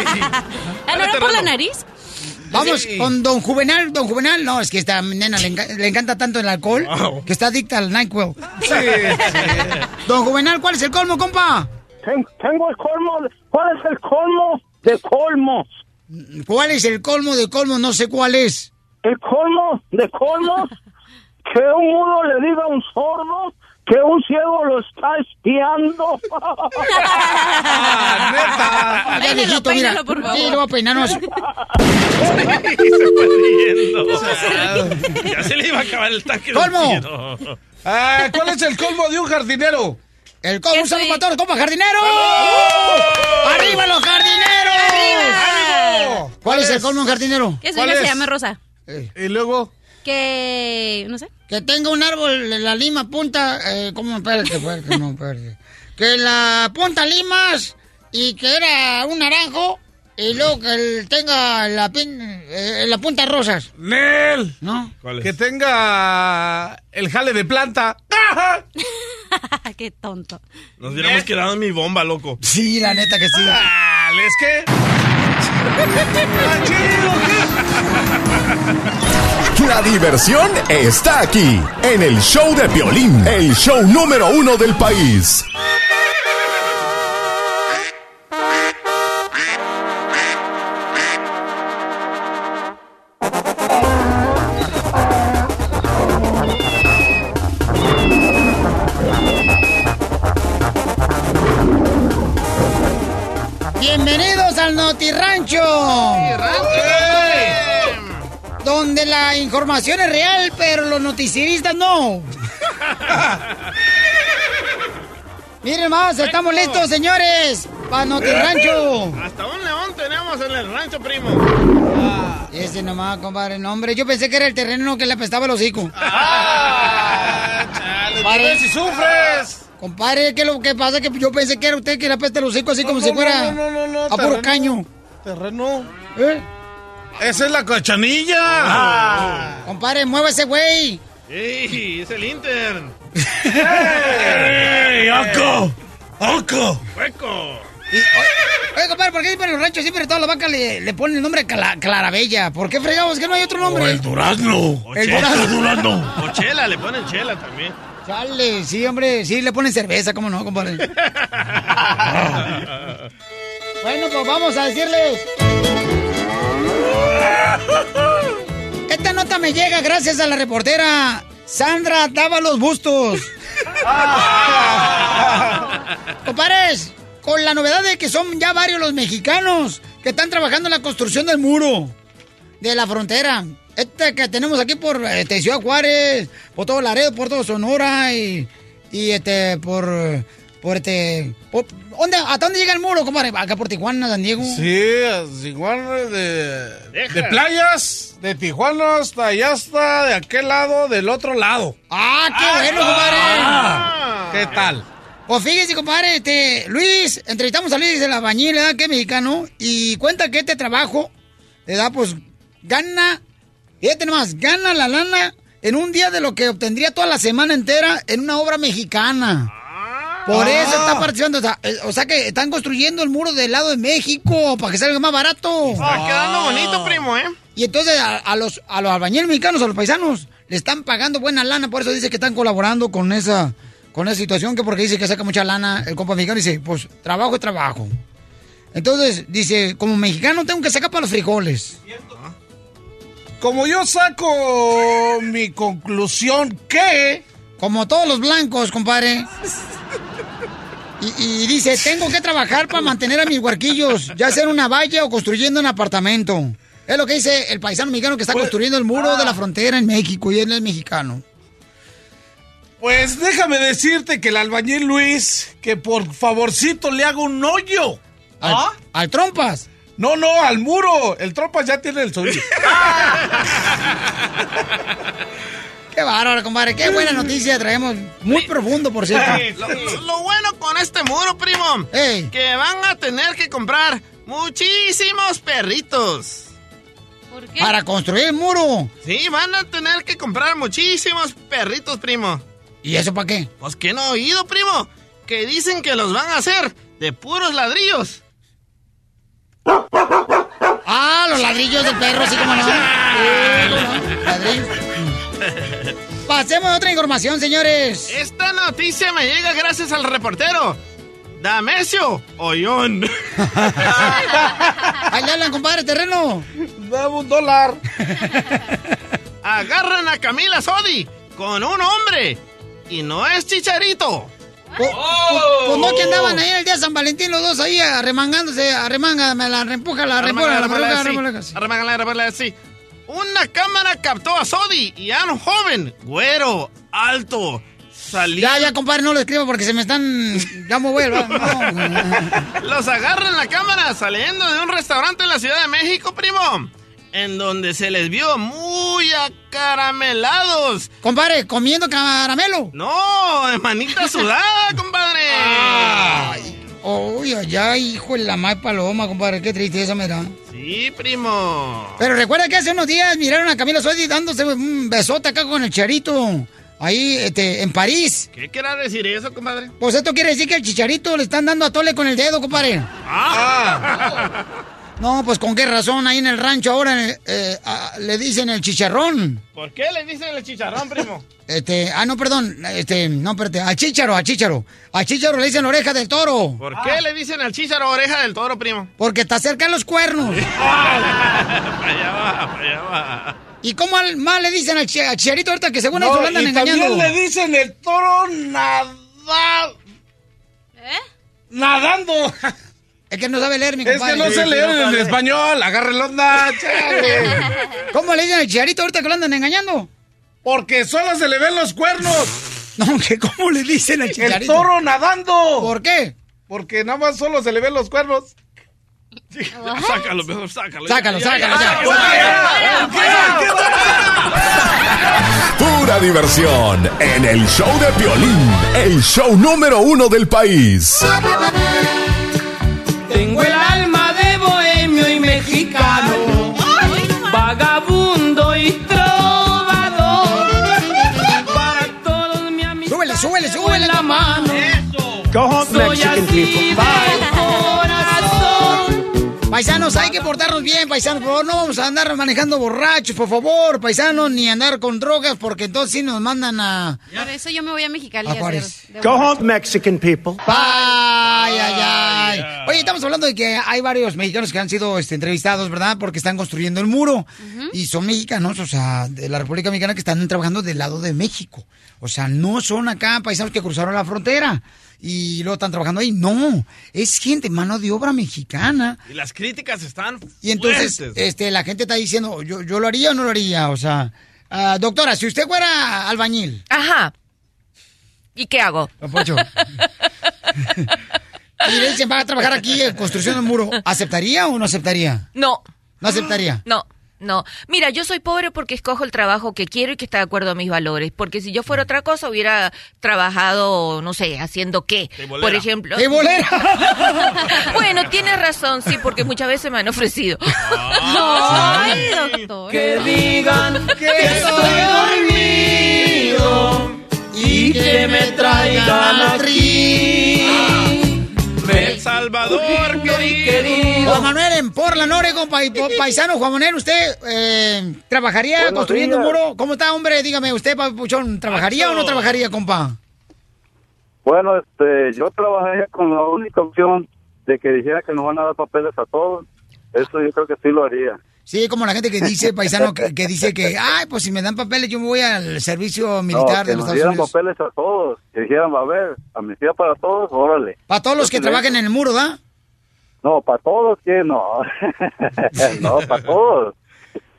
Ah, ¿no era por la nariz? Vamos Sí. con don Juvenal. Don Juvenal, no, es que esta nena le, enca- le encanta tanto el alcohol Wow. que está adicta al NyQuil. Sí, sí. [laughs] Don Juvenal, ¿cuál es el colmo, compa? Ten- tengo el colmo. de- ¿Cuál es el colmo de colmos? ¿Cuál es el colmo de colmo? No sé cuál es. El colmo de colmos que un mudo le diga a un sordo que un ciego lo está espiando. Ah, neta. Mira. peínalo, por favor. Sí, lo voy a peinarnos. se fue riendo. Ya se le iba a acabar el tanque. de ¡Colmo! Ah, ¿Cuál es el colmo de un jardinero? El colmo, un ¿Qué saludo para todos, compa, jardineros. ¡Arriba los jardineros! ¡Arriba! ¿Cuál es el colmo de un jardinero? Que su ¿Cuál hija se es? llame Rosa. Y luego. Que. No sé. Que tenga un árbol en la lima punta, eh, ¿cómo? Espérate, espérate, no, espérate. Que la punta limas y que era un naranjo y luego que él tenga la, pin- eh, la punta rosas, Nel. ¿no? ¿Cuál es? Que tenga el jale de planta. [laughs] Qué tonto. Nos hubiéramos quedado en mi bomba, loco. Sí, la neta que sí. Ah, ¿Es que? [laughs] La diversión está aquí, en el show de Piolín, el show número uno del país. La información es real, pero los noticieristas no. [laughs] Miren más, estamos listos, señores, para Noti Rancho. Hasta un león tenemos en el rancho, primo. Ese nomás, compadre, no, hombre, yo pensé que era el terreno que le apestaba el hocico. Ah, Chale, si sufres. Compadre, ¿qué es lo que pasa? Que yo pensé que era usted que le apesta el hocico así como No, si fuera no, no, no, no, a puro terreno. caño. Terreno. ¿Eh? Esa es la cochanilla. Compadre, mueve ese güey. ¡Ey! Es el Inter. ¡Ey, Oco! ¡Oco! ¡Hueco! Y, Oye, compadre, ¿por qué siempre en los ranchos siempre a todas las vacas le, le ponen el nombre Cla- Clarabella? ¿Por qué fregamos que no hay otro nombre? O el durazno. El durazno. O chela, le ponen chela también. Chale, sí, hombre, sí, le ponen cerveza, ¿cómo no, compadre? [laughs] bueno, pues vamos a decirles. [laughs] Esta nota me llega gracias a la reportera Sandra Dávalos Bustos. [laughs] Compadres, con la novedad de que son ya varios los mexicanos que están trabajando en la construcción del muro de la frontera. Este que tenemos aquí por este, Ciudad Juárez, por todo Laredo, por todo Sonora y, y este por por este por- ¿dónde, ¿hasta dónde llega el muro, compadre? Acá por Tijuana, San Diego. Sí, Tijuana de, de playas, de Tijuana hasta allá hasta de aquel lado, del otro lado. Ah, qué bueno, compadre. Ah, ¿Qué tal? Pues fíjese, compadre, este, Luis, entrevistamos a Luis de la Bañil, ¿verdad? Que es mexicano, y cuenta que este trabajo, ¿verdad? Pues gana, fíjate nomás, gana la lana en un día de lo que obtendría toda la semana entera en una obra mexicana. Por eso está participando, o sea, eh, o sea que están construyendo el muro del lado de México para que salga más barato. Está quedando bonito, primo, ¿eh? Y entonces a, a los, a los albañiles mexicanos, a los paisanos, le están pagando buena lana, por eso dice que están colaborando con esa, con esa situación, que porque dice que saca mucha lana, el compa mexicano dice, pues trabajo es trabajo. Entonces, dice, como mexicano tengo que sacar para los frijoles. Como yo saco mi conclusión que... Como todos los blancos, compadre. Y, y dice, tengo que trabajar para mantener a mis huarquillos, ya sea en una valla o construyendo un apartamento. Es lo que dice el paisano mexicano que está construyendo el muro de la frontera en México y él es mexicano. Pues déjame decirte que el albañil Luis, que por favorcito le haga un hoyo. ¿Al, al trompas? No, no, al muro. El trompas ya tiene el suyo. [laughs] Qué bárbaro, compadre. Qué buena noticia traemos. Muy profundo, por cierto. Lo, lo bueno con este muro, primo, que van a tener que comprar muchísimos perritos. ¿Por qué? Para construir el muro. Sí, van a tener que comprar muchísimos perritos, primo. ¿Y eso para qué? Pues que no he oído, primo. Que dicen que los van a hacer de puros ladrillos. Ah, los ladrillos del perro, sí como no. [laughs] Sí, no. Ladrillos. Pasemos a otra información, señores. Esta noticia me llega gracias al reportero. Damesio Ollón. [laughs] Ahí le hablan, compadre, terreno. Dame un dólar. [laughs] Agarran a Camila Sodi con un hombre. Y no es chicharito. Pues, no que andaban ahí el día de San Valentín los dos ahí arremangándose, arremángame, la reempuja, la reempuja, la reempuja. Arremángala, arremángala, sí. Una cámara captó a Sodi y a un joven, güero, alto, salió. Ya, ya, compadre, no lo escribo porque se me están... Ya me voy. No. [laughs] Los agarra en la cámara saliendo de un restaurante en la Ciudad de México, primo. En donde se les vio muy acaramelados. Compadre, comiendo caramelo. No, de manita sudada, compadre. Uy, allá, hijo de la más paloma, compadre, qué tristeza me da. Sí, primo. Pero recuerda que hace unos días miraron a Camila Sodi dándose un besote acá con el charito. Ahí, este, en París. ¿Qué quiere decir eso, compadre? Pues esto quiere decir que el chicharito le están dando a tole con el dedo, compadre. Ah. [laughs] No, pues con qué razón ahí en el rancho ahora eh, ah, le dicen el chicharrón. ¿Por qué le dicen el chicharrón, primo? [laughs] Este, ah, no, perdón, este, no, espérate, a chícharo, a chícharo. A chícharo le dicen oreja del toro. ¿Por qué le dicen al chícharo oreja del toro, primo? Porque está cerca de los cuernos. [laughs] allá va, allá va. ¿Y cómo al- más le dicen al chicharito ahorita que según No, eso lo andan y engañando? también le dicen el toro nada... ¿Eh? Nadando. [laughs] Es que no sabe leer, mi Es compadre. que no sé leer en español. Agarre la onda, chale. [laughs] ¿Cómo le dicen al chicharito ahorita que lo andan engañando? Porque solo se le ven los cuernos. [laughs] No, que ¿cómo le dicen al El chicharito? toro nadando. ¿Por qué? Porque nada más solo se le ven los cuernos. [laughs] Sácalo, mejor sácalo. Sácalo, sácalo, ya. Pura diversión en el show de Piolín, el show número uno del país. Tengo el alma de bohemio y mexicano, vagabundo y trovador. Para todos mi amigos. Súbele, súbele, súbele. la mano. Go home, Soy Mexican people. Paisanos, hay que portarnos bien, paisanos. Por favor, no vamos a andar manejando borrachos, por favor, paisanos, ni andar con drogas, porque entonces sí nos mandan a. Por eso yo me voy a Mexicali A Juárez. Go home, Mexican people. Ay, ay, ay. Oye, estamos hablando de que hay varios mexicanos que han sido este, entrevistados, ¿verdad? Porque están construyendo el muro. Y son mexicanos, o sea, de la República Mexicana que están trabajando del lado de México. O sea, no son acá paisanos que cruzaron la frontera y luego están trabajando ahí. No, es gente, mano de obra mexicana. Y las críticas están Y entonces, fuertes. este, la gente está diciendo, ¿yo, yo lo haría o no lo haría? O sea, ah, doctora, si usted fuera albañil. Ajá. ¿Y qué hago? Don Poncho. [laughs] y le dicen, va a trabajar aquí en construcción del muro, ¿aceptaría o no aceptaría? No. ¿No aceptaría? No, no. Mira, yo soy pobre porque escojo el trabajo que quiero y que está de acuerdo a mis valores. Porque si yo fuera otra cosa, hubiera trabajado, no sé, haciendo qué. Por ejemplo. ¡Tebolera! [laughs] bueno, tienes razón, sí, porque muchas veces me han ofrecido. [laughs] Ay, doctor. Que digan que estoy dormido y que me traigan aquí. El Salvador, querido. Juan Manuel, en Portland, Oregon, pa- pa- paisano, Juan Manuel, ¿usted eh, trabajaría Buenos construyendo un muro? ¿Cómo está, hombre? Dígame, ¿usted, Papuchón, trabajaría o no trabajaría, compa? Bueno, este, yo trabajaría con la única opción de que dijera que nos van a dar papeles a todos. Eso yo creo que sí lo haría. Sí, como la gente que dice, paisano, que, que dice que, ay, pues si me dan papeles, yo me voy al servicio militar no, que de los nos Estados dieran Unidos. papeles a todos. Que dijeran, a ver, amnistía para todos, órale. Para todos los que trabajen en el muro, ¿da? No, para todos, que no. [laughs] no, para todos.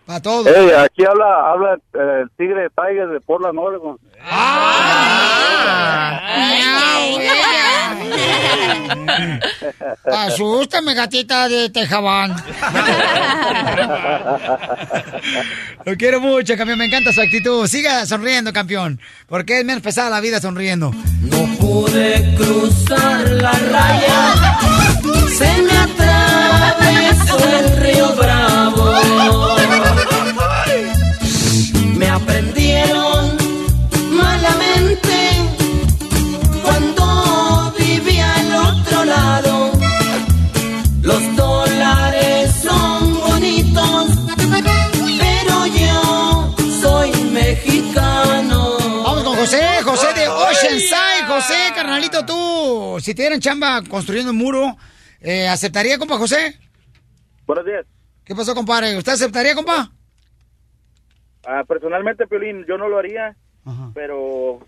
Para todos. Ey, aquí habla, habla eh, el tigre Tiger de Portland, Oregon. [laughs] Asústame, gatita de Tejabán. Lo quiero mucho, campeón. Me encanta su actitud. Siga sonriendo, campeón. Porque es menos pesada la vida sonriendo. pude cruzar la raya, se me atravesó el río Bravo. Me aprendieron malamente cuando vivía al otro lado. Los dólares son bonitos, pero yo soy mexicano. Vamos con José, José de Oceanside. José, carnalito, tú, si te dieran chamba construyendo un muro, eh, ¿aceptaría, compa José? Buenos días. ¿Qué pasó, compadre? ¿Usted aceptaría, compa? Ah, personalmente, Piolín, yo no lo haría, pero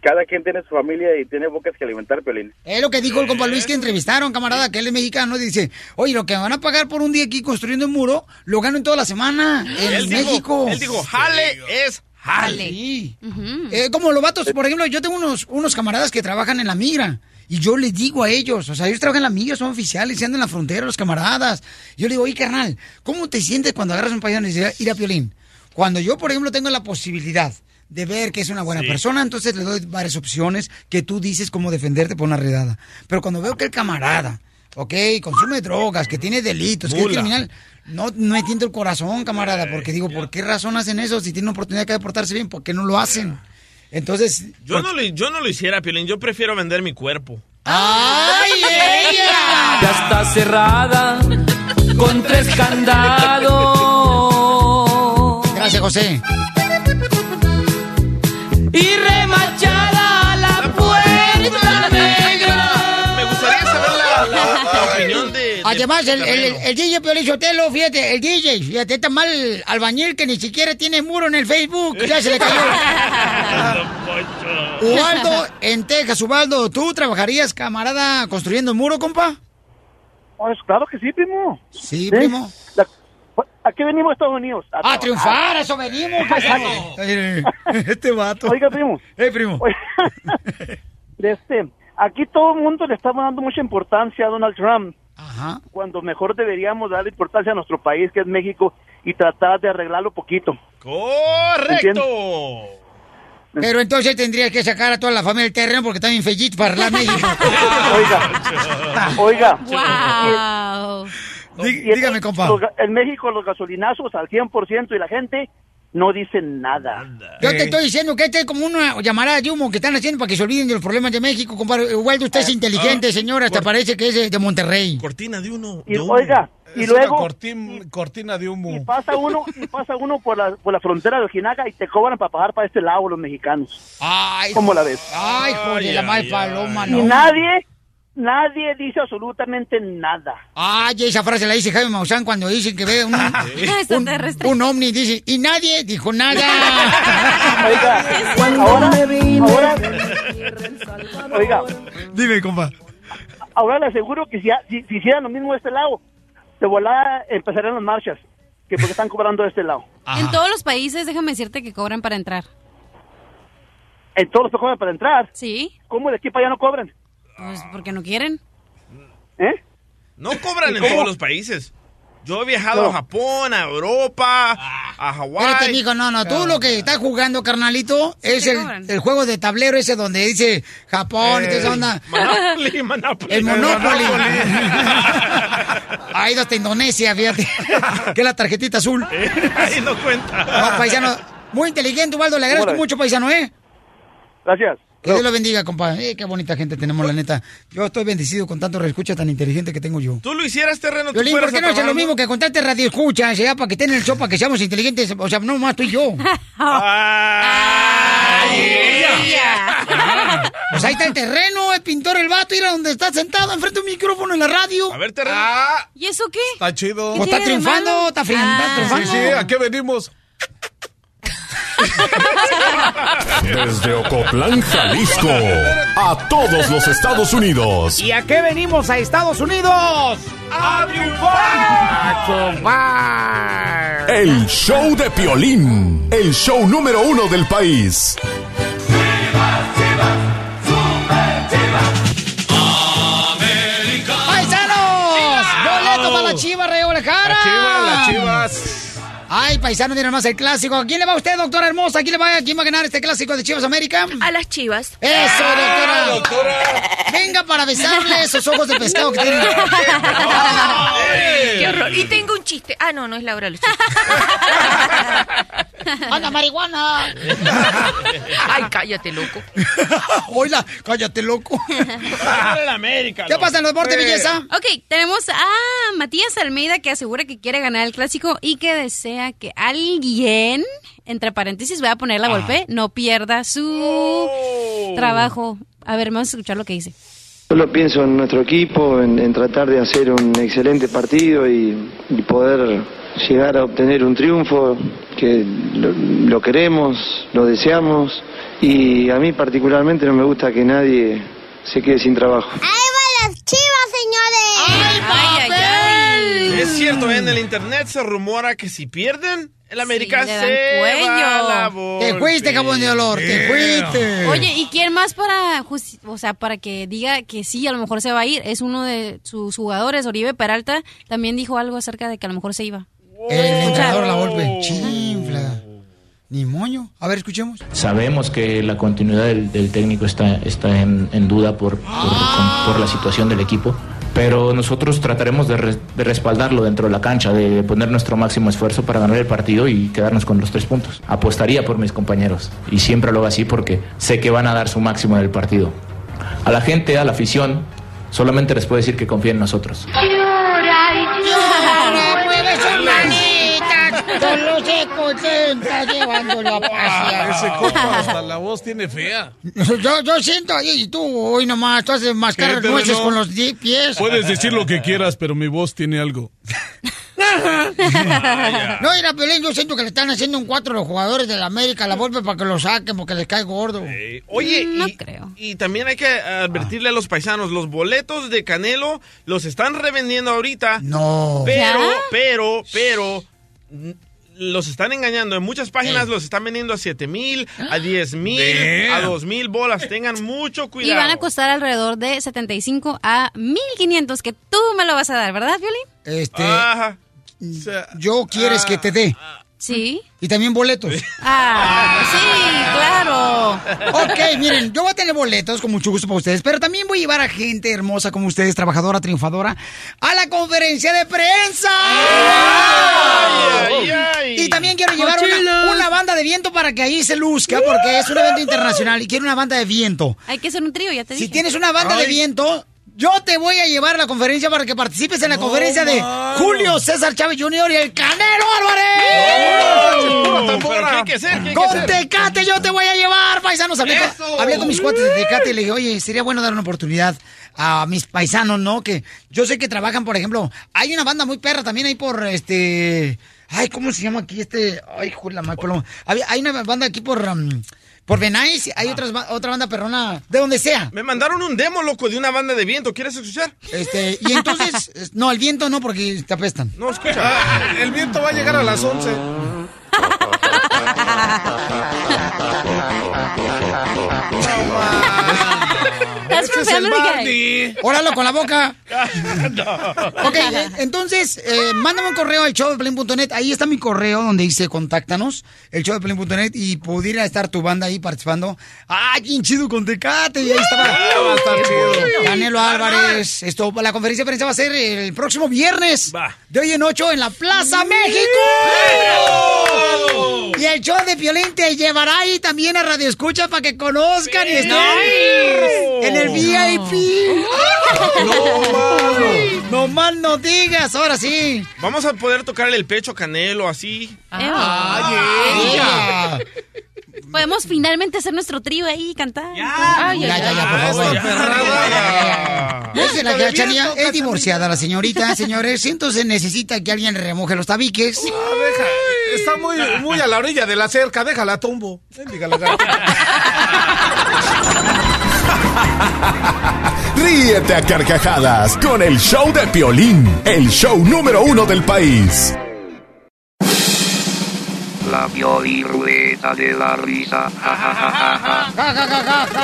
cada quien tiene su familia y tiene bocas que alimentar, Piolín. Es lo que dijo el compa Luis que entrevistaron, camarada, que él es mexicano, y dice, oye, lo que me van a pagar por un día aquí construyendo un muro, lo gano en toda la semana en Él dijo- México. él dijo, jale es jale. Sí. Eh, como los vatos, por ejemplo, yo tengo unos, unos camaradas que trabajan en la migra. Y yo les digo a ellos, o sea, ellos trabajan en la migra, son oficiales, y andan en la frontera, los camaradas. Yo le digo, oye, carnal, ¿cómo te sientes cuando agarras un paisano y dices, ir a Piolín? Cuando yo, por ejemplo, tengo la posibilidad de ver que es una buena Sí. persona, entonces le doy varias opciones que tú dices cómo defenderte por una redada. Pero cuando veo que el camarada, ok, consume drogas, que tiene delitos, que es criminal, no, no me tiento el corazón, camarada, porque digo, ¿por qué razón hacen eso? Si tienen oportunidad de portarse bien, ¿por qué no lo hacen? Entonces, Yo no, lo, yo no lo hiciera, Piolín. Yo prefiero vender mi cuerpo. ¡Ay, ella! Ya está cerrada con tres candados. Gracias, José. Y remachada la puerta negra. Me gustaría saber la, la- la [laughs] opinión de... de Además, el, el, el DJ Piolín Sotelo, fíjate, el DJ, fíjate, está mal albañil que ni siquiera tiene muro en el Facebook, ya se le cayó. [laughs] Ubaldo, en Texas, Ubaldo, ¿tú trabajarías, camarada, construyendo un muro, compa? Pues claro que sí, primo. Sí, primo. La- ¿A qué venimos a Estados Unidos? A triunfar, a eso venimos, [laughs] paisano. Este vato. Oiga, primo. Eh, primo. De este, aquí todo el mundo le está dando mucha importancia a Donald Trump. Ajá. Cuando mejor deberíamos darle importancia a nuestro país, que es México, y tratar de arreglarlo poquito. ¡Correcto! Pero entonces tendrías que sacar a toda la familia del terreno porque están bien fellitos para arreglar México. [laughs] [laughs] Oiga. Wow. Y- y dígame, en- compa. los En México los gasolinazos al 100% y la gente no dice nada. Yo te estoy diciendo que este es como una llamarada de humo que están haciendo para que se olviden de los problemas de México, compadre. Igual usted es inteligente, señor, hasta parece que es de- Monterrey. Cortina de uno. Y oiga, Es luego una cortin- cortina de humo. y pasa uno y pasa uno por la, por la frontera de Ojinaga y te cobran para pagar para este lado los mexicanos. Ay, ¿Cómo la ves? Ay, joder, la mal paloma, no. Y nadie, nadie dice absolutamente nada. Ay, esa frase la dice Jaime Maussan cuando dicen que ve un, [laughs] un, un ovni, dice, y nadie dijo nada. [laughs] Oiga, ahora, ahora, oiga, Dime, compa. ahora le aseguro que si, si, si hicieran lo mismo de este lado, de volada empezarían las marchas, que porque están cobrando de este lado. En todos los países, déjame decirte que cobran para entrar. En todos los que cobran para entrar. Sí. ¿Cómo de aquí para allá no cobran? Pues porque no quieren. ¿Eh? No cobran ¿Y en cómo? todos los países. Yo he viajado No. a Japón, a Europa, a Hawái. Espérate, mijo, no, no, tú lo que estás jugando, carnalito, es te el, juego de tablero ese donde dice Japón y toda esa Eh, onda. Monopoly, Monopoly. [laughs] El Monopoly. Ha ido hasta Indonesia, fíjate. [laughs] que es la tarjetita azul. Ahí no cuenta. No, paisano, muy inteligente, Ubaldo, le agradezco mucho, paisano, ¿eh? Gracias. Que Dios lo bendiga, compa. Eh, qué bonita gente tenemos, la neta. Yo estoy bendecido con tanto reescucha tan inteligente que tengo yo. ¿Tú lo hicieras, terreno? ¿Tú Violín, ¿por qué no a haces lo mismo que contarte radio escucha? Ya, para que estén en el show, para que seamos inteligentes. O sea, no más tú y yo. [laughs] Pues ahí está el terreno, el pintor, el vato, mira donde está sentado enfrente de un micrófono en la radio. A ver, terreno. ¿Y eso qué? Está chido. Pues está triunfando, está, fri- está Sí, triunfando. sí, ¿a qué venimos? Desde Ocotlán, Jalisco, a todos los Estados Unidos. ¿Y a qué venimos a Estados Unidos? ¡A triunfar! El show de Piolín, el show número uno del país. ¡Paisanos! ¡Boleto para la chiva, Rey Guadalajara! Ay, paisano, tiene más el clásico. ¿A quién le va usted, doctora hermosa? ¿A quién le va, a quién va a ganar este clásico de Chivas América? A las chivas. Eso, Ah, doctora. Venga para besarle esos ojos de pescado que tiene. Qué horror. Y tengo un chiste. Ah, no, no es la hora de los chistes. ¡Anda, marihuana! Ay, cállate, loco. [laughs] Oila, cállate, loco. América. ¿Qué pasa en los deportes, belleza? Ok, tenemos a Matías Almeida que asegura que quiere ganar el clásico y que desea que alguien, entre paréntesis, voy a poner la golpe, no pierda su trabajo. A ver, vamos a escuchar lo que dice. Solo pienso en nuestro equipo, en, en tratar de hacer un excelente partido y, y poder llegar a obtener un triunfo que lo, lo queremos, lo deseamos y a mí particularmente no me gusta que nadie se quede sin trabajo. las chivas, señores! Ay. Es cierto, en el internet se rumora que si pierden, el América se cuello. va a la Te fuiste, jabón de olor, te fuiste. Oye, ¿y quién más para, justi- o sea, para que diga que sí, a lo mejor se va a ir? Es uno de sus jugadores, Oribe Peralta, también dijo algo acerca de que a lo mejor se iba. El entrenador la golpe. Chinfla. Ni moño. A ver, escuchemos. Sabemos que la continuidad del, del técnico está, está en, en duda por, por, con- por la situación del equipo, pero nosotros trataremos de, res- de respaldarlo dentro de la cancha, de poner nuestro máximo esfuerzo para ganar el partido y quedarnos con los tres puntos. Apostaría por mis compañeros y siempre lo hago así porque sé que van a dar su máximo en el partido. A la gente, a la afición, solamente les puedo decir que confíen en nosotros. Solo se contenta llevándolo a Ah, ese pasear. compa hasta la voz tiene fea. Yo, yo siento, y tú hoy nomás, tú haces mascar ¿Qué, nueces con los pies. Puedes decir lo que quieras, pero mi voz tiene algo. No, mira, Pelín, yo siento que le están haciendo un cuatro a los jugadores de la América, la golpe para que lo saquen porque les cae gordo. Oye, No y, creo. y también hay que advertirle a los paisanos, los boletos de Canelo los están revendiendo ahorita. No. Pero, ¿Ya? pero, pero, los están engañando. En muchas páginas los están vendiendo a 7 mil, a 10 [gasps] mil, a 2 mil bolas. Tengan mucho Y cuidado. van a costar alrededor de 75 a 1500, que tú me lo vas a dar, ¿verdad, Violín? Este, Ajá. yo quieres que te dé. Sí. Y también boletos. [laughs] Ah, sí, claro. Ok, miren, yo voy a tener boletos con mucho gusto para ustedes, pero también voy a llevar a gente hermosa como ustedes, trabajadora, triunfadora, a la conferencia de prensa. Ay, ay. Y también quiero llevar una, una banda de viento para que ahí se luzca, porque es un evento internacional y quiero una banda de viento. Hay que hacer un trío, ya te Si dije. tienes una banda de viento, Yo te voy a llevar a la conferencia para que participes en la conferencia de Julio César Chávez Jr. y el Canelo Álvarez. ¿Pero qué Con? Tecate yo te voy a llevar, paisanos. Hablé con, ¡Eso! hablé con mis cuates de Tecate y le dije, oye, sería bueno dar una oportunidad a mis paisanos, ¿no? Que yo sé que trabajan, por ejemplo, hay una banda muy perra también ahí por este... Ay, ¿cómo se llama aquí este? Ay, joder, la. Hay hay una banda aquí por... um, por Benais, hay otras ba- otra banda perrona, de donde sea. Me mandaron un demo, loco, de una banda de viento. ¿Quieres escuchar? Este, y entonces, es- no, el viento no, porque te apestan. No, escucha. Ah, el viento va a llegar a las 11. [laughs] That's from Family Guy. ¡Óralo con la boca! [laughs] Ok, eh, entonces, eh, mándame un correo al showdeplin.net. Ahí está mi correo donde dice contáctanos, el showdeplin.net, y pudiera estar tu banda ahí participando. ¡Ah, bien chido con Tecate! Y ahí estaba. Va a estar chido. Canelo Álvarez. Esto, la conferencia de prensa va a ser el próximo viernes. De hoy en ocho en la Plaza México. Y el show de Piolín te llevará ahí también a Radio Escucha para que conozcan y estén en el VIP. No [laughs] más no digas, ahora sí. Vamos a poder tocarle el pecho a Canelo, así. Ay, ella. Podemos finalmente hacer nuestro trío ahí y cantar. Ya, ya, ya, por favor. Es [laughs] que la Cachanilla es divorciada, la señorita, [laughs] señores. Entonces necesita que alguien remoje los tabiques. Ah, deja, está muy, muy a la orilla de la cerca, déjala tumbo. [laughs] Ríete a carcajadas con el show de Piolín, el show número uno del país. La Pioliruleta de la risa. Ja, ja, ja, ja, ja. Ja, ja, ja, ja, ja.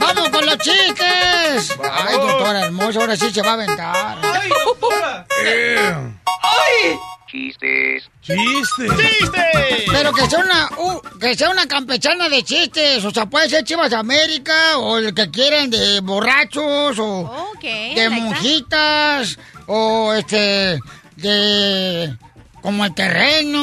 ¡Vamos con los chistes! Ay, doctora hermosa, ahora sí se va a aventar. Chistes. Chiste. Pero que sea una uh, que sea una campechana de chistes, o sea, puede ser Chivas América o el que quieran de borrachos o de like that. monjitas o este de como el terreno,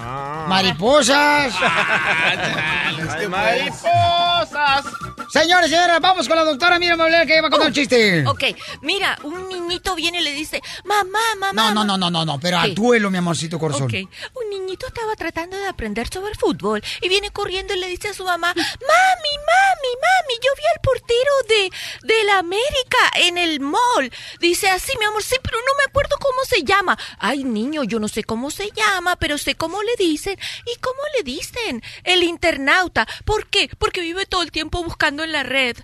Ah. mariposas. Ay, [laughs] mariposas. Señores, señoras, vamos con la doctora Mira Maulera que va a contar un chiste. Ok, mira, un niñito viene y le dice, mamá, mamá. No, no, no, no, no, no, pero duelo, mi amorcito corazón. Ok, un niñito estaba tratando de aprender sobre fútbol y viene corriendo y le dice a su mamá, mami, mami, mami, yo vi al portero de, de la América en el mall. Dice así, mi amor, sí, pero no me acuerdo cómo se llama. Ay, niño, yo no sé cómo se llama, pero sé cómo le dicen. ¿Y cómo le dicen? El internauta. ¿Por qué? Porque vive todo el tiempo buscando en la red.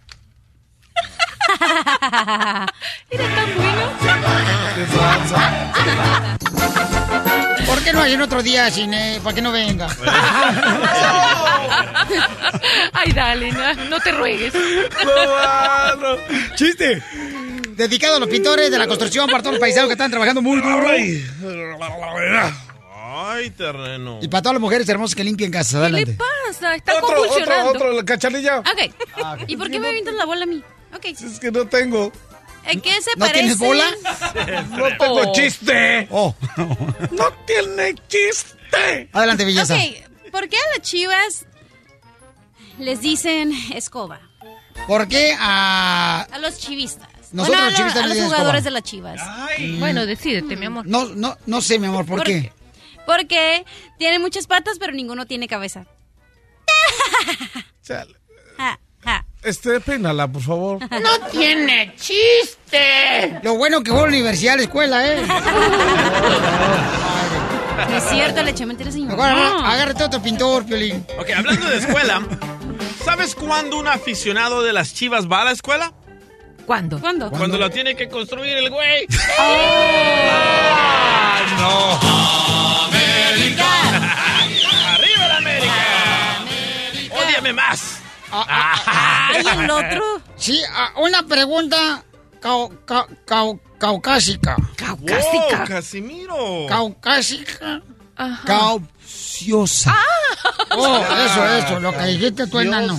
[laughs] Era tan bueno. ¿Por qué no hay en otro día, cine? ¿Para que no venga? [laughs] Ay, dale, no, no te ruegues. ¡Chiste! Dedicado a los pintores de la construcción para todos los paisanos que están trabajando muy duro. Ay, terreno. Y para todas las mujeres hermosas que limpian casas. Adelante. pasa? Está Otro, otro, convulsionando. otro, la cachanilla. Ok. ¿Y por qué me avientas la bola a mí? Ok. Es que no tengo. ¿En qué se ¿No parece? tienes bola? [laughs] No tengo Oh. chiste. Oh. [laughs] No tiene chiste. Adelante, belleza. Ok, ¿por qué a las chivas les dicen escoba? ¿Por qué a... A los chivistas. Nosotros Bueno, a los a los jugadores escoba. de las chivas. Mm. Bueno, decídete, mi amor. No, no, no sé, mi amor, ¿por, ¿Por qué? Porque tienen muchas patas, pero ninguno tiene cabeza. [laughs] Chale. Ja, ja. Este, peínala, por favor. [laughs] ¡No tiene chiste! Lo bueno que fue a la universidad, a la escuela, ¿eh? No es cierto, le eché mentiras mamá. agarra- agárrate otro pintor, Piolín. Ok, hablando de escuela, ¿sabes cuándo un aficionado de las chivas va a la escuela? ¿Cuándo? ¿Cuándo? Cuando lo tiene que construir el güey. no. ¡Ódiame más! Ay, el [laughs] otro. Sí, ah, una pregunta cau- cau- cau- caucásica. ¡Wow, Casimiro! Caucásica. Cauciosa. Oh, eso, eso, lo que dijiste tú, enano.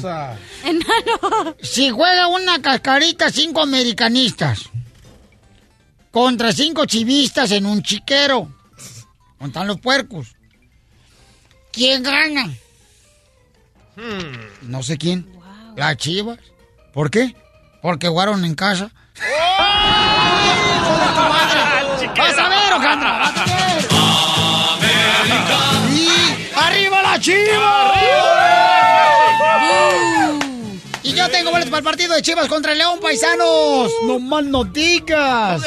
Enano. Si juega una cascarita cinco americanistas contra cinco chivistas en un chiquero, contan los puercos, ¿quién gana? No sé quién. Las chivas. ¿Por qué? Porque jugaron en casa. ¡Hijo de tu madre! ¡Vas a ver, Ojandra! ¡Vas a ver! ¡Y arriba la chiva! Y yo tengo boletos para el partido de Chivas contra el León, paisanos. No mal no digas.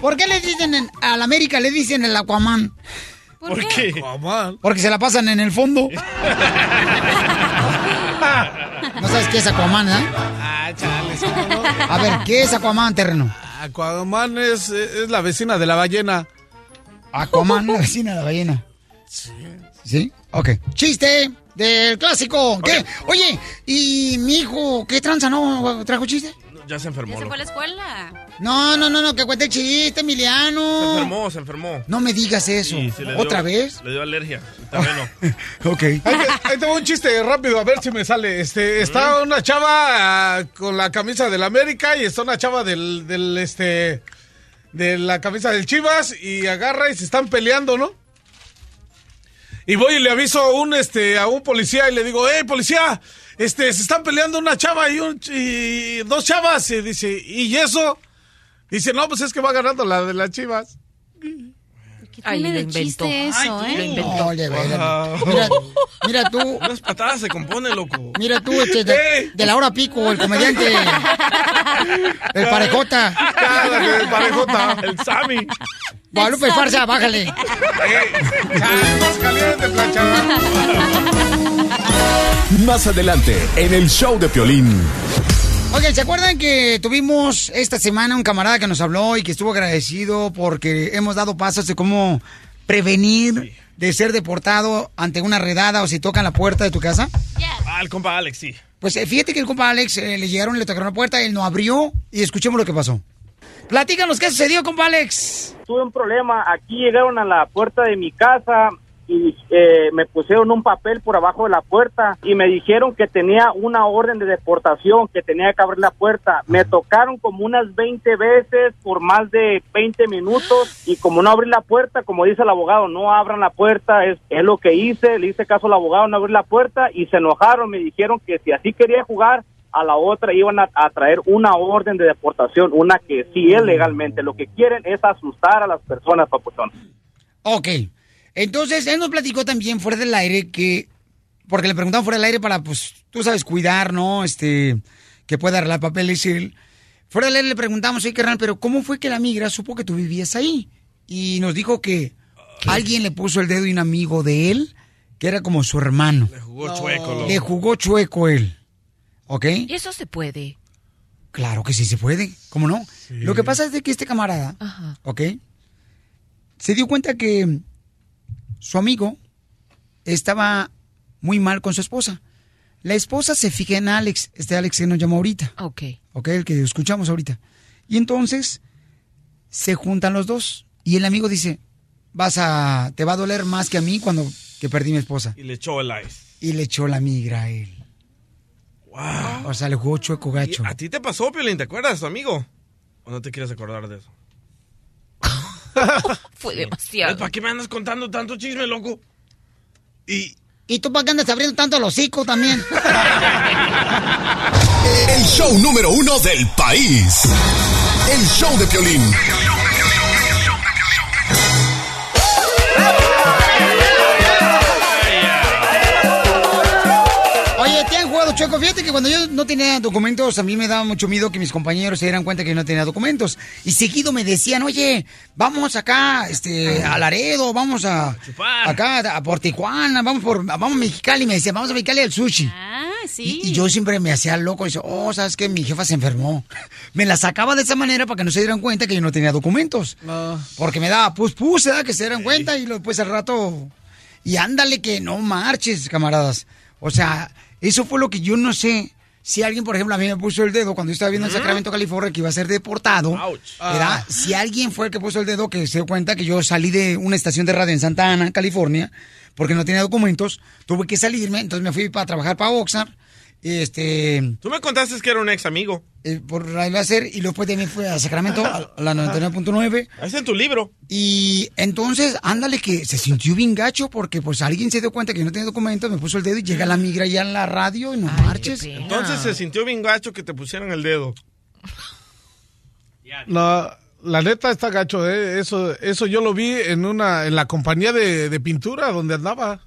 ¿Por qué le dicen en- al América, le dicen el Aquaman? ¿Por qué? Porque se la pasan en el fondo. [laughs] No sabes qué es Aquaman, ¿eh? Ah, chales, ¿cómo no? A ver, ¿qué es Aquaman, terreno? Aquaman es, es la vecina de la ballena. Aquaman, la [laughs] vecina de la ballena. Sí. Ok. Chiste del clásico. ¿Qué? Oye, ¿y mi hijo qué tranza, no? ¿Trajo chiste? Ya se enfermó. ¿Ya se fue a la escuela? No, no, no, no, que cuente chiste, Se Emiliano. enfermó, se enfermó. No me digas eso. Sí, sí, le dio- ¿Otra vez? Le dio alergia. También no. [laughs] Ok. Ahí te, ahí te va un chiste rápido, a ver si me sale. Este, está una chava ah, con la camisa del América y está una chava del, del, este, de la camisa del Chivas y agarra y se están peleando, ¿no? Y voy y le aviso a un, este, a un policía y le digo, hey, policía, este, se están peleando una chava y, un, y dos chavas. Y dice, ¿y eso? Dice, no, pues es que va ganando la de las Chivas. Ay, lo de inventó. chiste eso, Ay, ¿eh? lo inventó. No, de veras. Wow. Mira, mira tú, [laughs] Unas patadas se compone, loco. mira tú, este, de, de la hora pico, el comediante. El parejota. El parejota. El Sammy. Guadalupe Farsa, bájale. Eh, más caliente, planchada. Más adelante, en el show de Piolín. Oigan, ¿se acuerdan que tuvimos esta semana un camarada que nos habló y que estuvo agradecido porque hemos dado pasos de cómo prevenir de ser deportado ante una redada o si tocan la puerta de tu casa? Ah, el compa Alex, sí. Pues eh, fíjate que el compa Alex eh, le llegaron, le tocaron la puerta, él no abrió y escuchemos lo que pasó. Platícanos qué sucedió, compa Alex. tuve un problema. Aquí llegaron a la puerta de mi casa y eh, me pusieron un papel por abajo de la puerta y me dijeron que tenía una orden de deportación, que tenía que abrir la puerta. Me tocaron como unas 20 veces por más de 20 minutos y como no abrí la puerta, como dice el abogado, no abran la puerta, es, es lo que hice, le hice caso al abogado, no abrí la puerta y se enojaron, me dijeron que si así quería jugar, a la otra iban a, a traer una orden de deportación, una que sí es legalmente. Lo que quieren es asustar a las personas, papuchón. Ok. Entonces, él nos platicó también fuera del aire que, porque le preguntaban fuera del aire para, pues, tú sabes, cuidar, ¿no? Este, que pueda arreglar papeles y él. Fuera del aire le preguntamos, oye, carnal, pero ¿cómo fue que la migra supo que tú vivías ahí? Y nos dijo que alguien le puso el dedo y un amigo de él, que era como su hermano. Le jugó chueco, loco. Le jugó chueco él. ¿Ok? Y eso se puede. Claro que sí se puede, ¿cómo no? Lo que pasa es de que este camarada, Ajá. ¿ok? Se dio cuenta que su amigo estaba muy mal con su esposa. La esposa se fija en Alex, este Alex que nos llamó ahorita, Ok. ¿ok? El que escuchamos ahorita. Y entonces se juntan los dos y el amigo dice, vas a, te va a doler más que a mí cuando que perdí mi esposa. Y le echó el ice. Y le echó la migra a él. Wow. O sea, le jugó chueco gacho. ¿A ti te pasó, Piolín? ¿Te acuerdas, tu amigo? ¿O no te quieres acordar de eso? [laughs] Fue demasiado. ¿Para qué me andas contando tanto chisme, loco? Y... ¿Y tú para qué andas abriendo tanto los hocico también? [laughs] El show número uno del país. El show de Piolín. ¿Te han jugado chueco? Fíjate que cuando yo no tenía documentos, a mí me daba mucho miedo que mis compañeros se dieran cuenta que yo no tenía documentos. Y seguido me decían, oye, vamos acá, este, a Laredo, vamos a, acá, a por Tijuana, vamos por, vamos a Mexicali. Me decían, vamos a Mexicali al sushi. Ah, sí. Y, y yo siempre me hacía loco y decía, oh, ¿sabes qué? Mi jefa se enfermó. [laughs] Me la sacaba de esa manera para que no se dieran cuenta que yo no tenía documentos. Porque me daba pus pus, ¿verdad? Que se dieran cuenta y luego, pues al rato... Y ándale que no marches, camaradas. O sea, eso fue lo que yo no sé. Si alguien, por ejemplo, a mí me puso el dedo cuando yo estaba viendo en Sacramento, California, que iba a ser deportado, ¿verdad? Ah. Si alguien fue el que puso el dedo, que se dio cuenta que yo salí de una estación de radio en Santa Ana, California, porque no tenía documentos, tuve que salirme, entonces me fui para trabajar para Oxnard, Este, Tú me contaste que era un ex amigo. eh, por Radio Láser y luego también fue a Sacramento, a la 99.9. Ahí está en tu libro. Y entonces, ándale, que se sintió bien gacho porque pues alguien se dio cuenta que no tenía documentos, me puso el dedo y llega la migra ya en la radio y no marches. Entonces se sintió bien gacho que te pusieran el dedo. [laughs] No, la neta está gacho, ¿eh? Eso, eso yo lo vi en una, en la compañía de, de pintura donde andaba.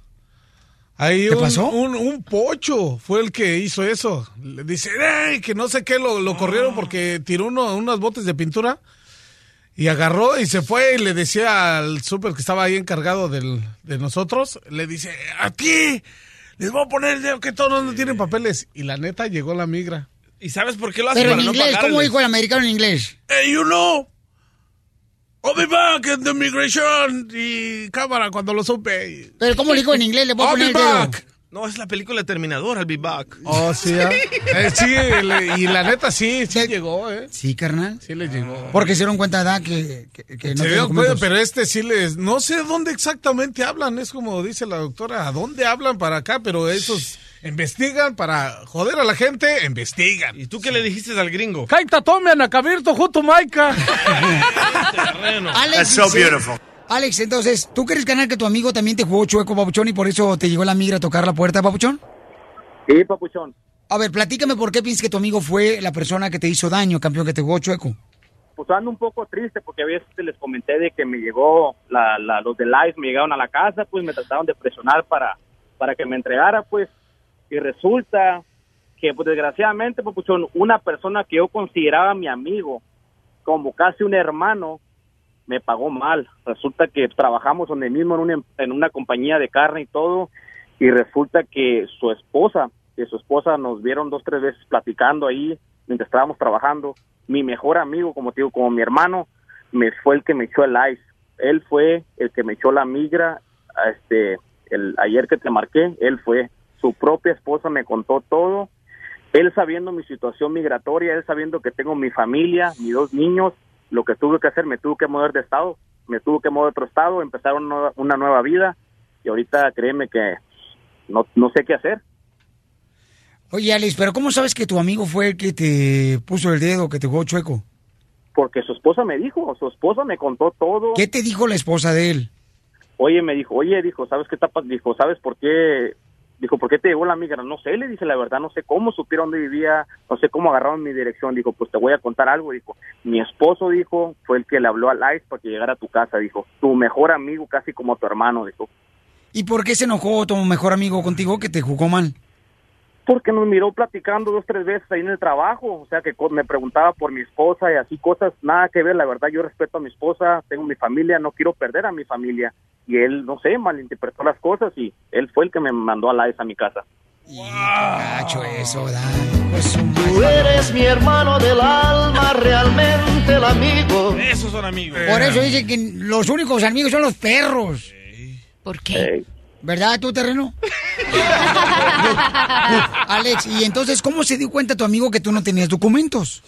Ahí ¿Qué un, pasó? Un, un pocho fue el que hizo eso. Le dice, "Ey", que no sé qué, lo, lo corrieron porque tiró uno, unos botes de pintura y agarró y se fue y le decía al súper que estaba ahí encargado del, de nosotros, le dice, aquí les voy a poner el dedo que todos no tienen papeles. Y la neta llegó la migra. ¿Y sabes por qué lo hace? Pero en no inglés, ¿cómo dijo el americano en inglés? Hey, you know, I'll be back in the immigration. Y cámara, cuando lo supe. Pero ¿cómo le dijo en [laughs] inglés? Le voy a I'll poner be el dedo. back. No, es la película Terminador, I'll be back. Oh, sí, ¿ah? [laughs] Eh, sí, le- y la neta sí, sí llegó, ¿eh? Sí, carnal. Sí le llegó. Porque se dieron cuenta, ¿verdad? Que, que, que no Se dio cuenta, pero este sí les... No sé dónde exactamente hablan, es como dice la doctora, ¿a dónde hablan para acá? Pero esos investigan para joder a la gente, investigan. ¿Y tú qué le dijiste al gringo? Kaita tome anacabirto junto Maica. Alex, That's so beautiful. Alex, entonces, ¿tú crees, canal, que tu amigo también te jugó chueco, papuchón, y por eso te llegó la migra a tocar la puerta, papuchón? Sí, papuchón. A ver, platícame por qué piensas que tu amigo fue la persona que te hizo daño, campeón, que te jugó chueco. Pues ando un poco triste porque a veces les comenté de que me llegó, la, la- los de Live me llegaron a la casa, pues me trataron de presionar para, para que me entregara, pues, y resulta que, pues desgraciadamente, papuchón, una persona que yo consideraba mi amigo, como casi un hermano, me pagó mal. Resulta que trabajamos donde mismo en una, en una compañía de carne y todo, y resulta que su esposa, que su esposa nos vieron dos, tres veces platicando ahí mientras estábamos trabajando. Mi mejor amigo, como te digo, como mi hermano, me fue el que me echó el ice. Él fue el que me echó la migra, este, el, ayer que te marqué, él fue. Su propia esposa me contó todo. Él sabiendo mi situación migratoria, él sabiendo que tengo mi familia, mis dos niños, lo que tuve que hacer, me tuve que mover de estado, me tuve que mover a otro estado, empezar una nueva, una nueva vida y ahorita créeme que no, no sé qué hacer. Oye, Alex, pero ¿cómo sabes que tu amigo fue el que te puso el dedo, que te jugó chueco? Porque su esposa me dijo, su esposa me contó todo. ¿Qué te dijo la esposa de él? Oye, me dijo, oye, dijo, ¿sabes qué tapas? Dijo, ¿sabes por qué? Dijo, ¿por qué te llegó la migra? No sé, le dice la verdad, no sé cómo supieron dónde vivía, no sé cómo agarraron mi dirección. Dijo, pues te voy a contar algo. Dijo, mi esposo, dijo, fue el que le habló al ICE para que llegara a tu casa. Dijo, tu mejor amigo, casi como tu hermano, dijo. ¿Y por qué se enojó tu mejor amigo contigo que te jugó mal? Porque nos miró platicando dos, tres veces ahí en el trabajo, o sea que me preguntaba por mi esposa y así cosas, nada que ver, la verdad yo respeto a mi esposa, tengo mi familia, no quiero perder a mi familia. Y él, no sé, malinterpretó las cosas y él fue el que me mandó a la a mi casa. Cacho eso, da. Tú eres mi hermano del alma, realmente el amigo. Esos son amigos. Por eso dicen que los únicos amigos son los perros. ¿Por qué? ¿Verdad, tú, terreno? [laughs] Alex, y entonces, ¿cómo se dio cuenta tu amigo que tú no tenías documentos?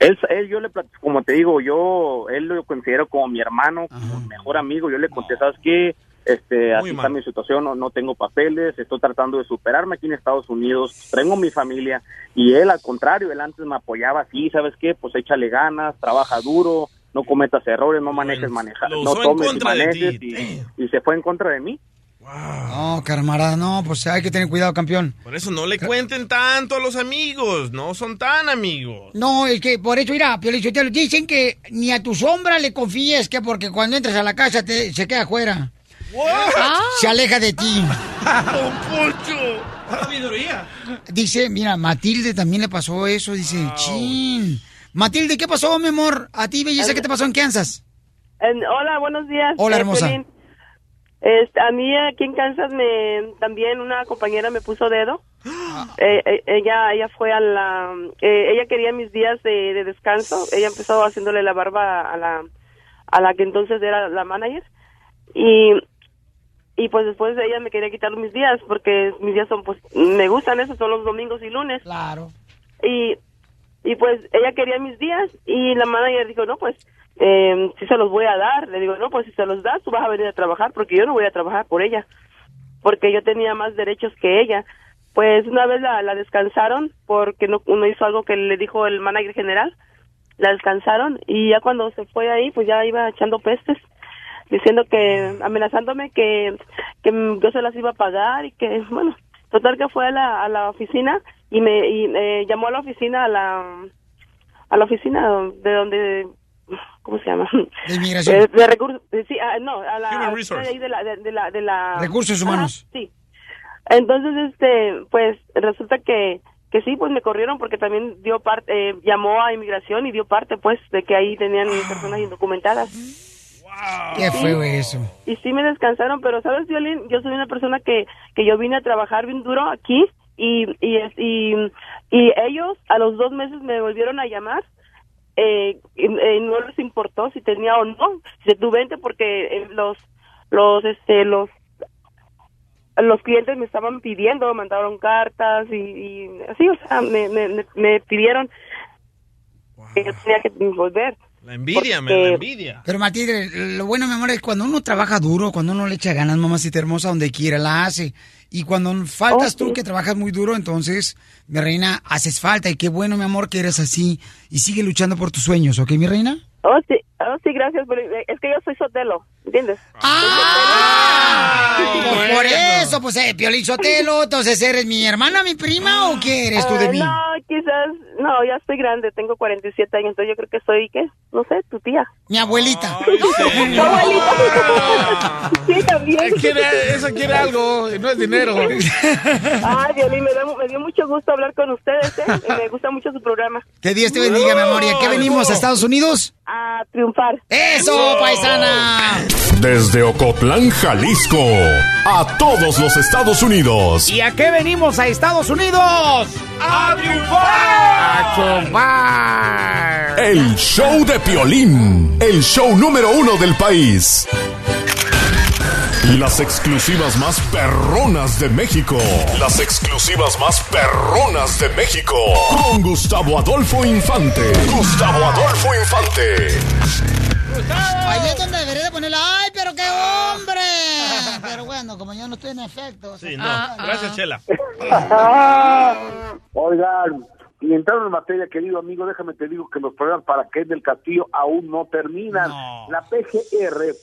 Él, él yo le como te digo, yo, él lo considero como mi hermano, como mi mejor amigo, yo le conté, ¿sabes qué? Este, así está mi situación, no, no tengo papeles, estoy tratando de superarme aquí en Estados Unidos, tengo mi familia, y él al contrario, él antes me apoyaba así, ¿sabes qué? Pues échale ganas, trabaja duro, no cometas errores, no manejes manejar, lo no tomes y manejes, y se fue en contra de mí. No, camarada, no, pues hay que tener cuidado, campeón. Por eso no le cuenten tanto a los amigos, no son tan amigos. No, es que por eso, mira, Piolichotelo, dicen que ni a tu sombra le confíes, que porque cuando entras a la casa te, se queda afuera. Se aleja de ti. [laughs] Sabiduría. Dice, mira, Matilde también le pasó eso, dice, chin. Matilde, ¿qué pasó, mi amor? A ti, belleza, ¿qué te pasó en Kansas? En- hola, buenos días. Hola, Eh, hermosa. Piolín. Este, a mí aquí en Kansas me también una compañera me puso dedo. [gasps] Eh, eh, ella ella fue a la eh, ella quería mis días de, de descanso. Ella empezó haciéndole la barba a la a la que entonces era la manager y y pues después ella me quería quitar mis días porque mis días son pues me gustan esos son los domingos y lunes. Claro. Y y pues ella quería mis días y la manager dijo, no, pues eh, si se los voy a dar. Le digo, no, pues si se los das, tú vas a venir a trabajar porque yo no voy a trabajar por ella. Porque yo tenía más derechos que ella. pues una vez la, la descansaron porque no, no hizo algo que le dijo el manager general. La descansaron y ya cuando se fue ahí, pues ya iba echando pestes, diciendo que, amenazándome que, que yo se las iba a pagar y que, bueno, total que fue a la, a la oficina y me y, eh, llamó a la oficina, a la, a la oficina de donde, ¿cómo se llama? De inmigración. [laughs] Eh, de recursos, eh, sí, ah, no, a la, Human Resource. de la, de, de la, de la- Recursos humanos. sí. Entonces, este, pues resulta que, que sí, pues me corrieron porque también dio parte, eh, llamó a inmigración y dio parte, pues, de que ahí tenían personas indocumentadas. Qué feo eso. Y sí me descansaron, pero sabes, Violín, yo soy una persona que, que yo vine a trabajar bien duro aquí y, y, y ellos a los dos meses me volvieron a llamar. Eh, eh, no les importó si tenía o no, si tu vente porque eh, los, los, este, los, los clientes me estaban pidiendo, mandaron cartas y, y así, o sea, me, me, me- pidieron que yo tenía que volver. La envidia, me, la envidia. Pero Matilde, lo bueno, mi amor, es cuando uno trabaja duro, cuando uno le echa ganas, mamacita hermosa, donde quiera la hace. Y cuando faltas tú, que trabajas muy duro, entonces, mi reina, haces falta. Y qué bueno, mi amor, que eres así. Y sigue luchando por tus sueños, ¿ok, mi reina? Oh, sí, oh, sí, gracias, pero eh, es que yo soy Sotelo, ¿entiendes? Pues por eso, pues, eh, Piolín Sotelo, [laughs] entonces, ¿eres mi hermana, mi prima o qué eres tú de Ah, mí? No, quizás, no, ya estoy grande, tengo 47 años, entonces yo creo que soy, ¿qué? No sé, tu tía. Mi abuelita. [laughs] Tu abuelita. [laughs] sí, también. Quiere, esa quiere algo, no es dinero. Ay, Violín, me, da- me dio mucho gusto hablar con ustedes, ¿eh? Y me gusta mucho su programa. Que Dios te bendiga, mi amor. ¿Y a qué venimos, a Estados Unidos? A triunfar. ¡Eso, paisana! Desde Ocotlán, Jalisco, a todos los Estados Unidos. ¿Y a qué venimos a Estados Unidos? ¡A triunfar! ¡A triunfar! El show de Piolín, el show número uno del país. Las exclusivas más perronas de México. Las exclusivas más perronas de México. Con Gustavo Adolfo Infante. Gustavo Adolfo Infante. Ahí es donde debería de ponerla. ¡Ay, pero qué hombre! Pero bueno, como yo no estoy en efecto. Sí, no. Gracias, Chela. [laughs] Oigan, y entrando en materia, querido amigo, déjame te digo que los problemas para Ken del Castillo aún no terminan. La PGR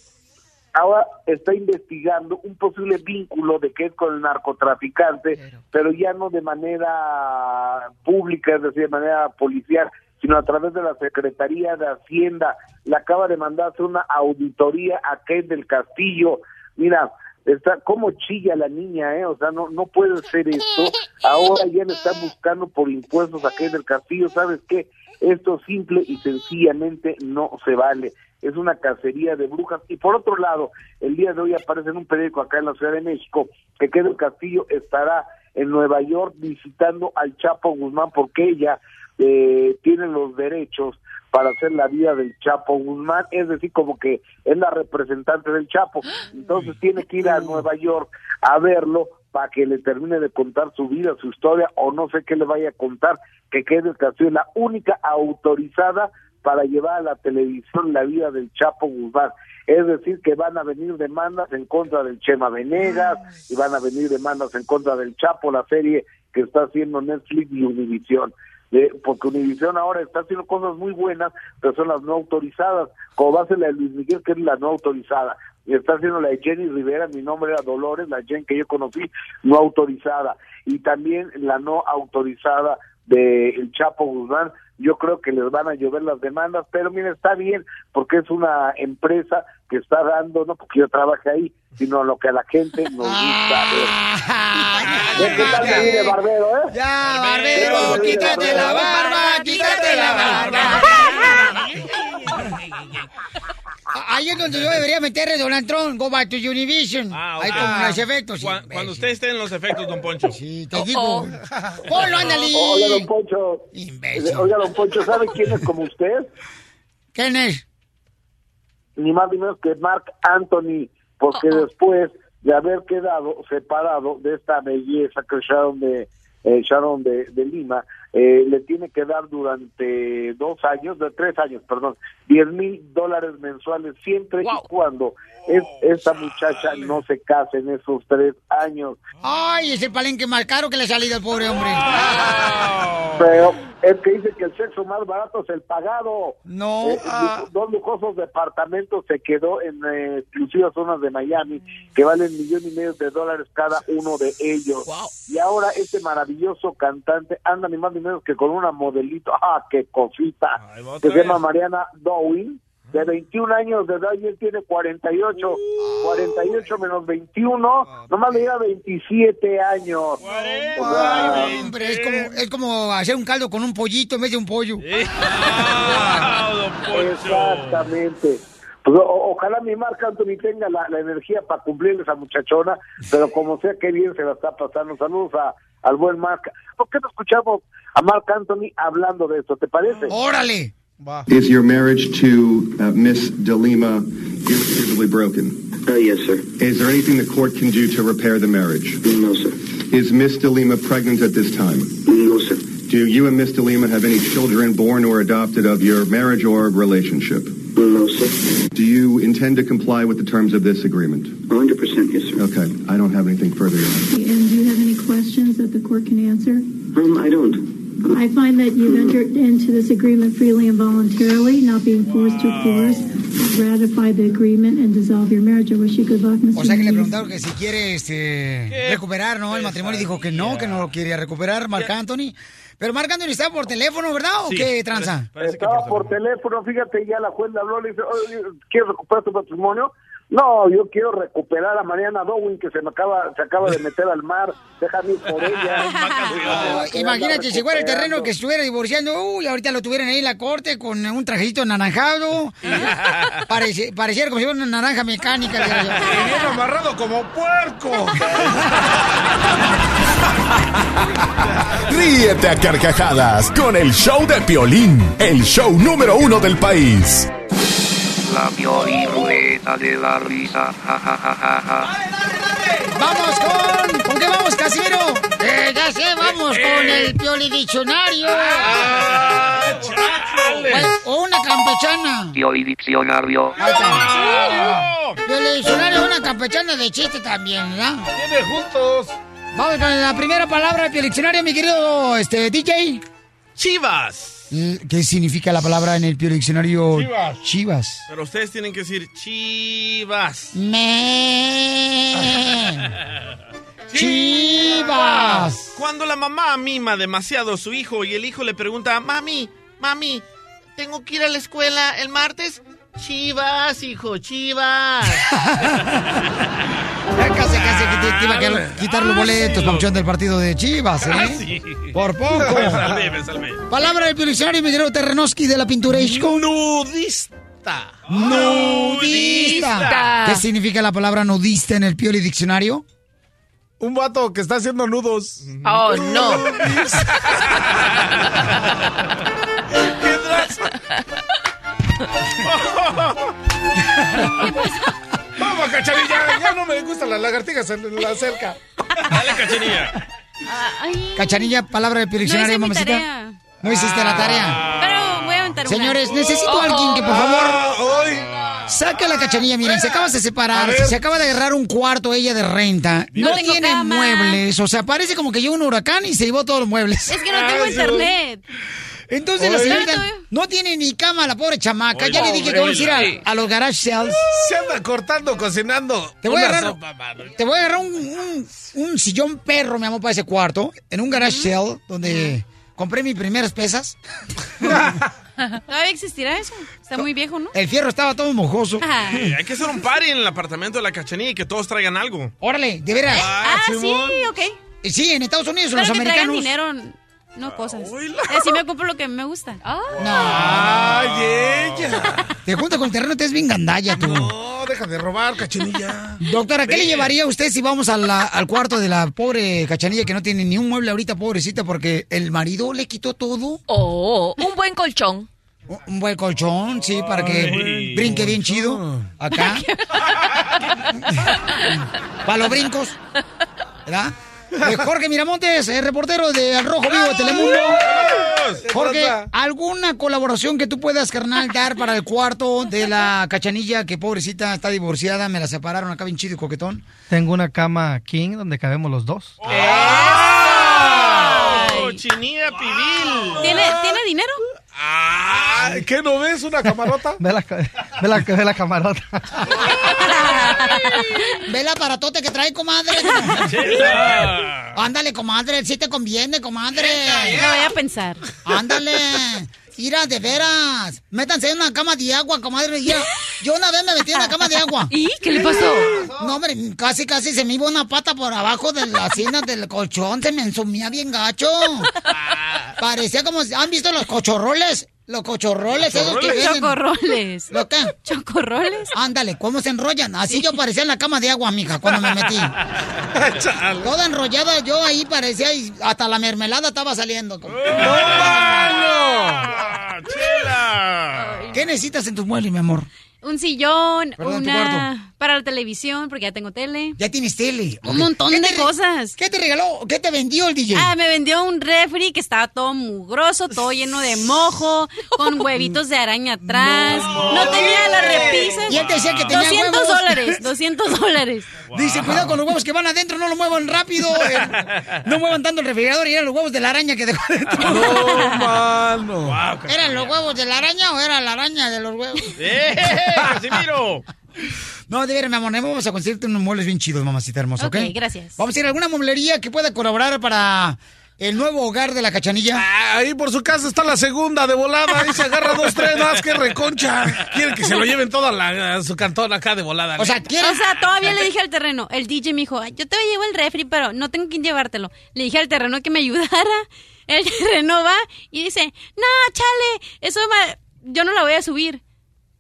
ahora está investigando un posible vínculo de Ken con el narcotraficante, pero ya no de manera pública, es decir, de manera policial, sino a través de la Secretaría de Hacienda. Le acaba de mandarse una auditoría a Ken del Castillo. Mira, está como chilla la niña, ¿eh? O sea, no, no puede ser esto. Ahora ya le están buscando por impuestos a Ken del Castillo. ¿Sabes qué? Esto simple y sencillamente no se vale. Es una cacería de brujas. Y por otro lado, el día de hoy aparece en un periódico acá en la Ciudad de México que del Castillo estará en Nueva York visitando al Chapo Guzmán porque ella eh, tiene los derechos para hacer la vida del Chapo Guzmán, es decir, como que es la representante del Chapo. Entonces tiene que ir a Nueva York a verlo para que le termine de contar su vida, su historia, o no sé qué le vaya a contar, que quede Castillo la única autorizada para llevar a la televisión la vida del Chapo Guzmán. Es decir, que van a venir demandas en contra del Chema Venegas y van a venir demandas en contra del Chapo, la serie que está haciendo Netflix y Univision. Eh, porque Univision ahora está haciendo cosas muy buenas, pero son las no autorizadas, como va a ser la de Luis Miguel, que es la no autorizada, y está haciendo la de Jenny Rivera, mi nombre era Dolores, la Jen que yo conocí, no autorizada, y también la no autorizada de El Chapo Guzmán, yo creo que les van a llover las demandas, pero mira, está bien, porque es una empresa que está dando, no porque yo trabaje ahí, sino lo que a la gente nos gusta ver. ¿Qué tal Barbero, eh? Ya, barbero, quítate la barba, quítate la barba. Ahí es donde yo debería meterle Donald Trump, go back to Univision. Ahí con los efectos. Cuan- Cuando usted esté en los efectos, don Poncho. Sí, te digo. [laughs] Ponlo, ándale. Oiga, don Poncho. Oiga, don Poncho, ¿sabe quién es como usted? ¿Quién es? Ni más ni menos que Mark Anthony, porque después de haber quedado separado de esta belleza que Sharon de eh, Sharon de, de Lima, eh, le tiene que dar durante dos años, de tres años, perdón, 10 mil dólares mensuales siempre y cuando es, esta muchacha no se case en esos tres años. Ay, es el palenque más caro que le ha salido al pobre hombre. Pero es que dice que el sexo más barato es el pagado. No. Eh, lu- dos lujosos departamentos se quedó en eh, exclusivas zonas de Miami que valen millón y medio de dólares cada uno de ellos. Y ahora este maravilloso cantante anda ni más ni menos que con una modelito, ah, qué cosita, que se llama. Mariana Dowing. De 21 años de edad y él tiene 48. 48 menos 21, nomás le lleva 27 años. O sea, Hombre, es como, es como hacer un caldo con un pollito en vez de un pollo. Exactamente. Pues, o- ojalá mi Marc Anthony tenga la, la energía para cumplirle esa muchachona, pero como sea, qué bien se la está pasando. Saludos a, al buen Marc. ¿Por qué no escuchamos a Marc Anthony hablando de esto? ¿Te parece? ¡Órale! Is your marriage to uh, Miss DeLima irretrievably broken? Uh, yes, sir. Is there anything the court can do to repair the marriage? No, sir. Is Miss DeLima pregnant at this time? No, sir. Do you and Miss DeLima have any children born or adopted of your marriage or relationship? No, sir. Do you intend to comply with the terms of this agreement? 100% yes, sir. Okay, I don't have anything further. And do you have any questions that the court can answer? Um, I don't. I find that you've entered into this agreement freely and voluntarily, not being forced to force. Ratify the agreement and dissolve your marriage. I wish you good luck, Mr. O sea que le preguntaron que si quiere este, recuperar, ¿no? El matrimonio y dijo que no, que no lo quería recuperar, Marc Anthony. Pero Marc Anthony estaba por teléfono, ¿verdad? ¿O Sí, qué tranza? Estaba por teléfono, fíjate, ya la juez le habló, le dice, "Oye, ¿quieres recuperar tu patrimonio? No, yo quiero recuperar a Mariana Dowing que se me acaba, se acaba de meter al mar, déjame ir por ella. [laughs] Ay, Imagínate si fuera el terreno que estuviera divorciando, uy, ahorita lo tuvieran ahí en la corte con un trajecito anaranjado. [laughs] Parece- pareciera como si fuera una naranja mecánica. [laughs] Y bien amarrado como puerco. Ríete a carcajadas con el show de Piolín, el show número uno del país. La Piolín Ruleta de la risa. Ja, ja, ja, ja, ja. ¡Vamos con! ¿Con qué vamos, Casimiro? Eh, ya sé, vamos con el Pioli Diccionario. o una campechana. Piolín Diccionario. Ahí está. Pioli Diccionario, una campechana de chiste también, ¿verdad? Tiene juntos. Vamos con la primera palabra del Pioli Diccionario, mi querido este, DJ. Chivas. ¿Qué significa la palabra en el Pioli Diccionario? Chivas. Chivas. Pero ustedes tienen que decir [laughs] chivas. Chivas. Cuando la mamá mima demasiado a su hijo y el hijo le pregunta, mami, mami, ¿tengo que ir a la escuela el martes? Chivas, hijo, chivas. [laughs] Casi, casi que te, te iba a quedar- quitar los boletos, papuchón, del partido de Chivas, ¿eh? Casi. Por poco. [laughs] Me salvé, me salvé. Palabra del diccionario, mi querido Terrenoski de la Pinturesco. Nudista. Nudista. ¿Qué significa la palabra nudista en el Pioli Diccionario? Un vato que está haciendo nudos. Oh, no. [laughs] Vamos, cachanilla. Ya no me gustan las lagartijas en la cerca. Dale, cachanilla. Cachanilla, palabra del Pioli No Diccionario, mi mamacita. tarea. No hiciste la tarea. Pero voy a aventar una. Señores, necesito a alguien que por favor saque a la cachanilla. Miren, se acaba de separar, se acaba de agarrar un cuarto ella de renta. No No, tiene cama. muebles, o sea, parece como que llegó un huracán y se llevó todos los muebles. Es que no tengo internet. Entonces la señorita no tiene ni cama, la pobre chamaca. ya le dije que vamos a ir a, los garage sales. Se anda cortando, cocinando. Te voy a agarrar, sopa, mano. te voy a agarrar un, un- un sillón perro, mi amor, para ese cuarto, en un garage sale donde compré mis primeras pesas. [laughs] ¿Todavía existirá eso? Está muy viejo, ¿no? El fierro estaba todo mojoso. Eh, hay que hacer un party en el apartamento de la cachanilla y que todos traigan algo. Órale, de veras. Ah, sí, Simón. ok. Sí, en Estados Unidos, Pero los que traigan americanos. dinero, no cosas. Así me compro lo que me gusta. Ay, ella. Te juntas con el terreno, te es bien gandalla tú. No, deja de robar, cachanilla. Doctora, ¿qué le llevaría a usted si vamos a la- al cuarto de la pobre cachanilla que no tiene ni un mueble ahorita, pobrecita, porque el marido le quitó todo? Oh, un buen colchón. Un- Un buen colchón, sí, para que Ay. brinque bien chido. Acá. [laughs] para los brincos. ¿Verdad? Eh, Jorge Miramontes, el reportero de Al Rojo Vivo de Telemundo. Jorge, ¿alguna colaboración que tú puedas, carnal, dar para el cuarto de la cachanilla que pobrecita está divorciada? Me la separaron acá bien chido y coquetón. Tengo una cama king donde cabemos los dos. ¡Oh, chinilla pibil! ¿Tiene, ¿Tiene dinero? Ah, ¿Qué no ves? ¿Una camarota? [laughs] Ve la, ve la, ve la camarota. Ve el aparatote que trae, comadre. Ándale, comadre, si te conviene, comadre. No voy a pensar. Ándale. Mira, de veras. Métanse en una cama de agua, comadre. Mira, yo una vez me metí en una cama de agua. ¿Y qué le pasó? No, hombre, casi, casi se me iba una pata por abajo de la cina del colchón. Se me ensumía bien gacho. Parecía como... ¿Han visto los cochorroles? Los cochorroles, esos que venden. Chocorroles. ¿Lo qué? ¿Chocorroles? Ándale, ¿cómo se enrollan? Así yo parecía en la cama de agua, mija, cuando me metí. [laughs] Toda enrollada yo ahí parecía y hasta la mermelada estaba saliendo. ¡No! ¡Chela! ¿Qué necesitas en tus muebles, mi amor? Un sillón, Perdón, tu una... Para la televisión, porque ya tengo tele. Ya tienes tele. Un montón ¿Qué de cosas. ¿Qué te regaló? ¿Qué te vendió el DJ? Ah, me vendió un refri que estaba todo mugroso, todo lleno de mojo, con [laughs] huevitos de araña atrás. No, tenía las repisas. Y él decía que tenía 200 huevos. dólares, [laughs] 200 dólares. Dice, cuidado con los huevos que van adentro, no lo muevan rápido. eh. [laughs] No muevan tanto el refrigerador y eran los huevos de la araña que dejó adentro. No, mano. ¿Eran los huevos de la araña o era la araña de los huevos? ¡Eh, Casimiro! No, de mi amor, vamos a conseguirte unos muebles bien chidos, mamacita hermosa, ¿ok? Ok, gracias. Vamos a ir a alguna mueblería que pueda colaborar para el nuevo hogar de la cachanilla. Ah, Ahí por su casa está la segunda de volada. Ahí se agarra dos, tres más que reconcha. Quiere que se lo lleven toda la, a su cantón acá de volada. O sea, todavía le dije al terreno, el DJ me dijo, "Ay, yo te llevo el refri, pero no tengo quien llevártelo. Le dije al terreno que me ayudara. [laughs] El terreno va y dice, no, chale, eso va- yo no la voy a subir.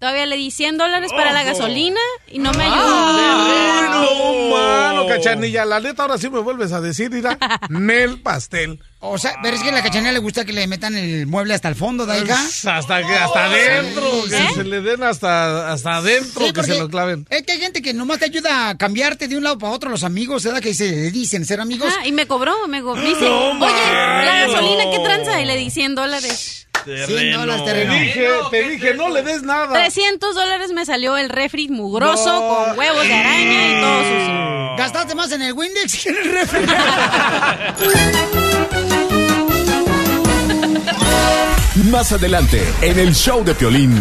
Todavía le di 100 dólares para la gasolina y no me Ay, ayudó. no, mano, cachanilla. La neta, ahora sí me vuelves a decir, mira, [laughs] Nel Pastel. O sea, pero es que a la cachanilla le gusta que le metan el mueble hasta el fondo, Daika. Hasta que hasta adentro, que ¿Eh? se le den hasta, hasta adentro, Sí, que se lo claven. Es que hay gente que nomás te ayuda a cambiarte de un lado para otro los amigos, ¿verdad? Que se dicen ser amigos. Ah, y me cobró, me co- dice, No, oye, la gasolina, ¿qué tranza? Y le di 100 dólares. dólares Te dije, te dije, no le des nada. 300 dólares me salió el refri mugroso, con huevos de araña y todo sucio. Gastaste más en el Windex que en el refri. [laughs] Más adelante, en el show de Piolín.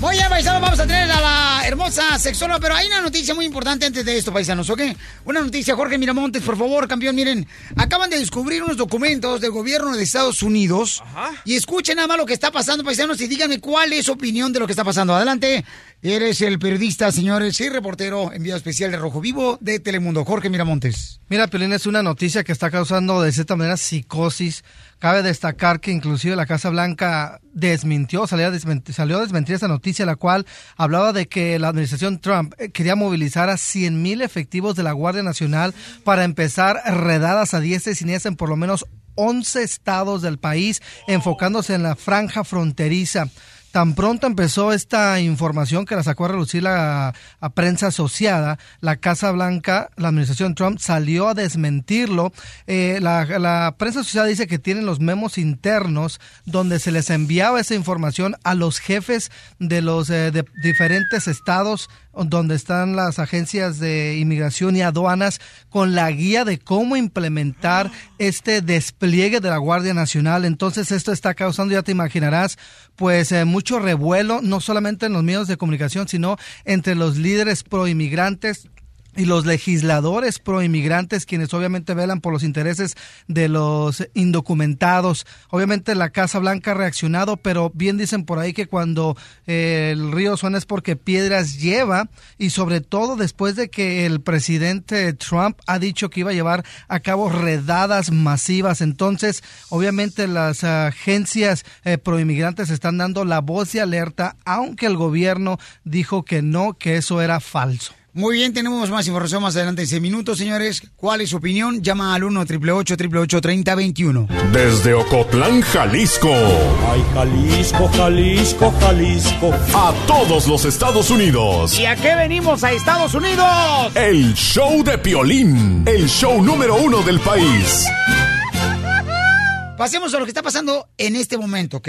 Muy bien, paisanos, vamos a tener a la hermosa sexóloga, pero hay una noticia muy importante antes de esto, paisanos, ¿ok? Una noticia, Jorge Miramontes, por favor, campeón, miren, acaban de descubrir unos documentos del gobierno de Estados Unidos y escuchen nada más lo que está pasando, paisanos, y díganme cuál es su opinión de lo que está pasando. Adelante, eres el periodista, señores, y reportero, enviado especial de Rojo Vivo de Telemundo, Jorge Miramontes. Mira, Piolín, es una noticia que está causando de cierta manera psicosis. Cabe destacar que inclusive la Casa Blanca desmintió, salió a desmentir, salió a desmentir esa noticia, la cual hablaba de que la administración Trump eh, quería movilizar a 100 mil efectivos de la Guardia Nacional para empezar redadas a diestra y siniestra en por lo menos 11 estados del país, enfocándose en la franja fronteriza. Tan pronto empezó esta información que la sacó a relucir la prensa asociada, la Casa Blanca, la administración Trump salió a desmentirlo. Eh, la, la prensa asociada dice que tienen los memos internos donde se les enviaba esa información a los jefes de los eh, de diferentes estados donde están las agencias de inmigración y aduanas con la guía de cómo implementar este despliegue de la Guardia Nacional. Entonces esto está causando, ya te imaginarás, pues eh, mucho revuelo, no solamente en los medios de comunicación, sino entre los líderes pro inmigrantes y los legisladores pro inmigrantes quienes obviamente velan por los intereses de los indocumentados. Obviamente la Casa Blanca ha reaccionado, pero bien dicen por ahí que cuando eh, el río suena es porque piedras lleva y sobre todo después de que el presidente Trump ha dicho que iba a llevar a cabo redadas masivas. Entonces, obviamente las agencias eh, pro inmigrantes están dando la voz de alerta, aunque el gobierno dijo que no, que eso era falso. Muy bien, tenemos más información más adelante en 6 minutos, señores. ¿Cuál es su opinión? Llama al 1 888 3021 Desde Ocotlán, Jalisco. Ay, Jalisco, Jalisco, Jalisco. A todos los Estados Unidos. ¿Y a qué venimos a Estados Unidos? El show de Piolín. El show número uno del país. Pasemos a lo que está pasando en este momento, ¿ok?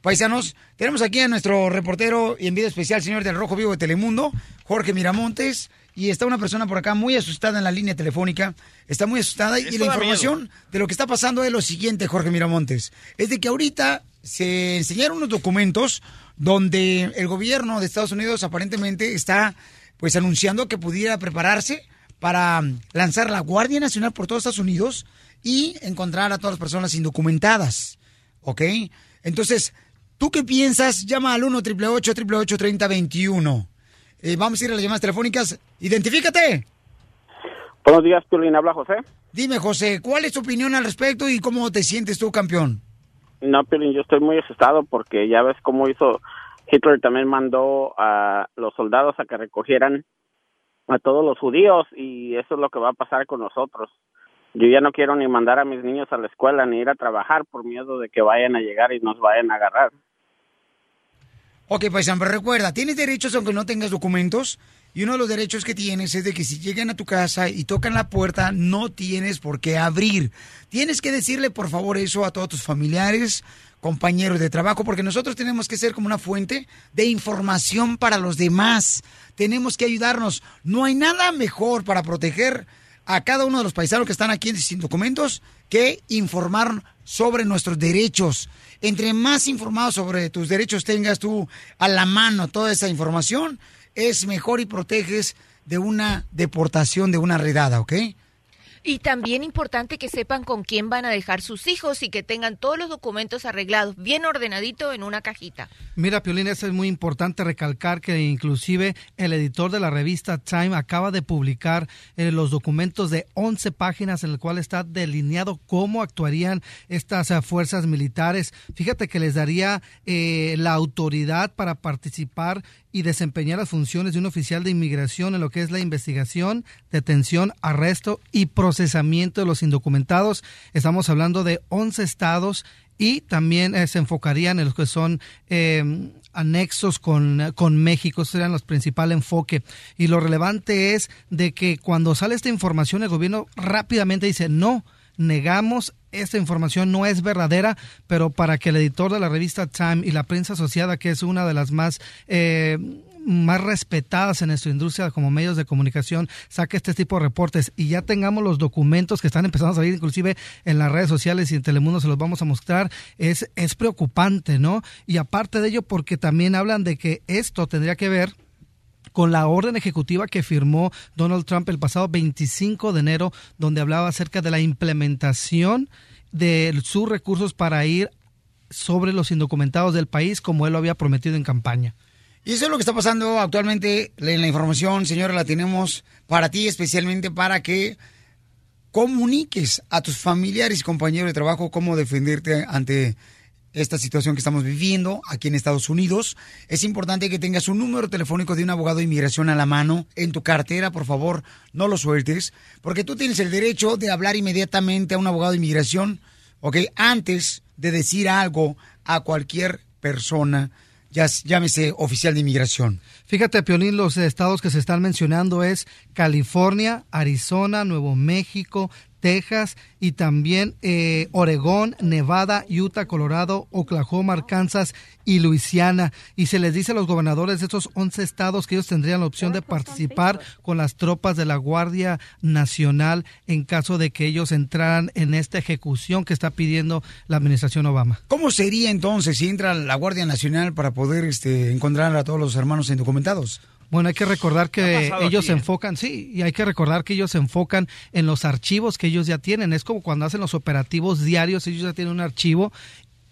Paisanos, tenemos aquí a nuestro reportero y en video especial, señor del Rojo Vivo de Telemundo, Jorge Miramontes, y está una persona por acá muy asustada en la línea telefónica, está muy asustada y la información de lo que está pasando es lo siguiente, Jorge Miramontes, es de que ahorita se enseñaron unos documentos donde el gobierno de Estados Unidos aparentemente está pues anunciando que pudiera prepararse para lanzar la Guardia Nacional por todos Estados Unidos y encontrar a todas las personas indocumentadas. ¿Ok? Entonces, ¿tú qué piensas? Llama al 1 888 3021 eh, Vamos a ir a las llamadas telefónicas. ¡Identifícate! Buenos días, Piolín. Habla José. Dime, José, ¿cuál es tu opinión al respecto y cómo te sientes tú, campeón? No, Piolín, yo estoy muy asustado porque ya ves cómo hizo Hitler. También mandó a los soldados a que recogieran a todos los judíos y eso es lo que va a pasar con nosotros. Yo ya no quiero ni mandar a mis niños a la escuela ni ir a trabajar por miedo de que vayan a llegar y nos vayan a agarrar. Ok, paisano, pero recuerda, tienes derechos aunque no tengas documentos. Y uno de los derechos que tienes es de que si llegan a tu casa y tocan la puerta, no tienes por qué abrir. Tienes que decirle, por favor, eso a todos tus familiares, compañeros de trabajo, porque nosotros tenemos que ser como una fuente de información para los demás. Tenemos que ayudarnos. No hay nada mejor para proteger a cada uno de los paisanos que están aquí sin documentos que informar sobre nuestros derechos. Entre más informados sobre tus derechos tengas tú a la mano toda esa información, es mejor y proteges de una deportación, de una redada, ¿ok? Y también importante que sepan con quién van a dejar sus hijos y que tengan todos los documentos arreglados, bien ordenadito en una cajita. Mira, Piolín, es muy importante recalcar que inclusive el editor de la revista Time acaba de publicar eh, los documentos de 11 páginas en el cual está delineado cómo actuarían estas eh, fuerzas militares. Fíjate que les daría eh, la autoridad para participar y desempeñar las funciones de un oficial de inmigración en lo que es la investigación, detención, arresto y procesamiento de los indocumentados. Estamos hablando de 11 estados y también eh, se enfocarían en los que son eh, anexos con, con México, serían los principales enfoque. Y lo relevante es de que cuando sale esta información, el gobierno rápidamente dice, no, negamos esta información no es verdadera, pero para que el editor de la revista Time y la prensa asociada, que es una de las más eh, más respetadas en nuestra industria como medios de comunicación, saque este tipo de reportes y ya tengamos los documentos que están empezando a salir inclusive en las redes sociales y en Telemundo se los vamos a mostrar, es, es preocupante, ¿no? Y aparte de ello, porque también hablan de que esto tendría que ver con la orden ejecutiva que firmó Donald Trump el pasado 25 de enero, donde hablaba acerca de la implementación de sus recursos para ir sobre los indocumentados del país, como él lo había prometido en campaña. Y eso es lo que está pasando actualmente. En la información, señora, la tenemos para ti, especialmente para que comuniques a tus familiares y compañeros de trabajo cómo defenderte ante esta situación que estamos viviendo aquí en Estados Unidos. Es importante que tengas un número telefónico de un abogado de inmigración a la mano en tu cartera, por favor, no lo sueltes, porque tú tienes el derecho de hablar inmediatamente a un abogado de inmigración, ¿ok? Antes de decir algo a cualquier persona, llámese oficial de inmigración. Fíjate, Pionín, los estados que se están mencionando es California, Arizona, Nuevo México, Texas y también eh, Oregón, Nevada, Utah, Colorado, Oklahoma, Arkansas y Luisiana. Y se les dice a los gobernadores de estos 11 estados que ellos tendrían la opción de participar con las tropas de la Guardia Nacional en caso de que ellos entraran en esta ejecución que está pidiendo la administración Obama. ¿Cómo sería entonces si entra la Guardia Nacional para poder este, encontrar a todos los hermanos indocumentados? Bueno, hay que recordar que ellos se enfocan, sí, y hay que recordar que ellos se enfocan en los archivos que ellos ya tienen. Es como cuando hacen los operativos diarios, ellos ya tienen un archivo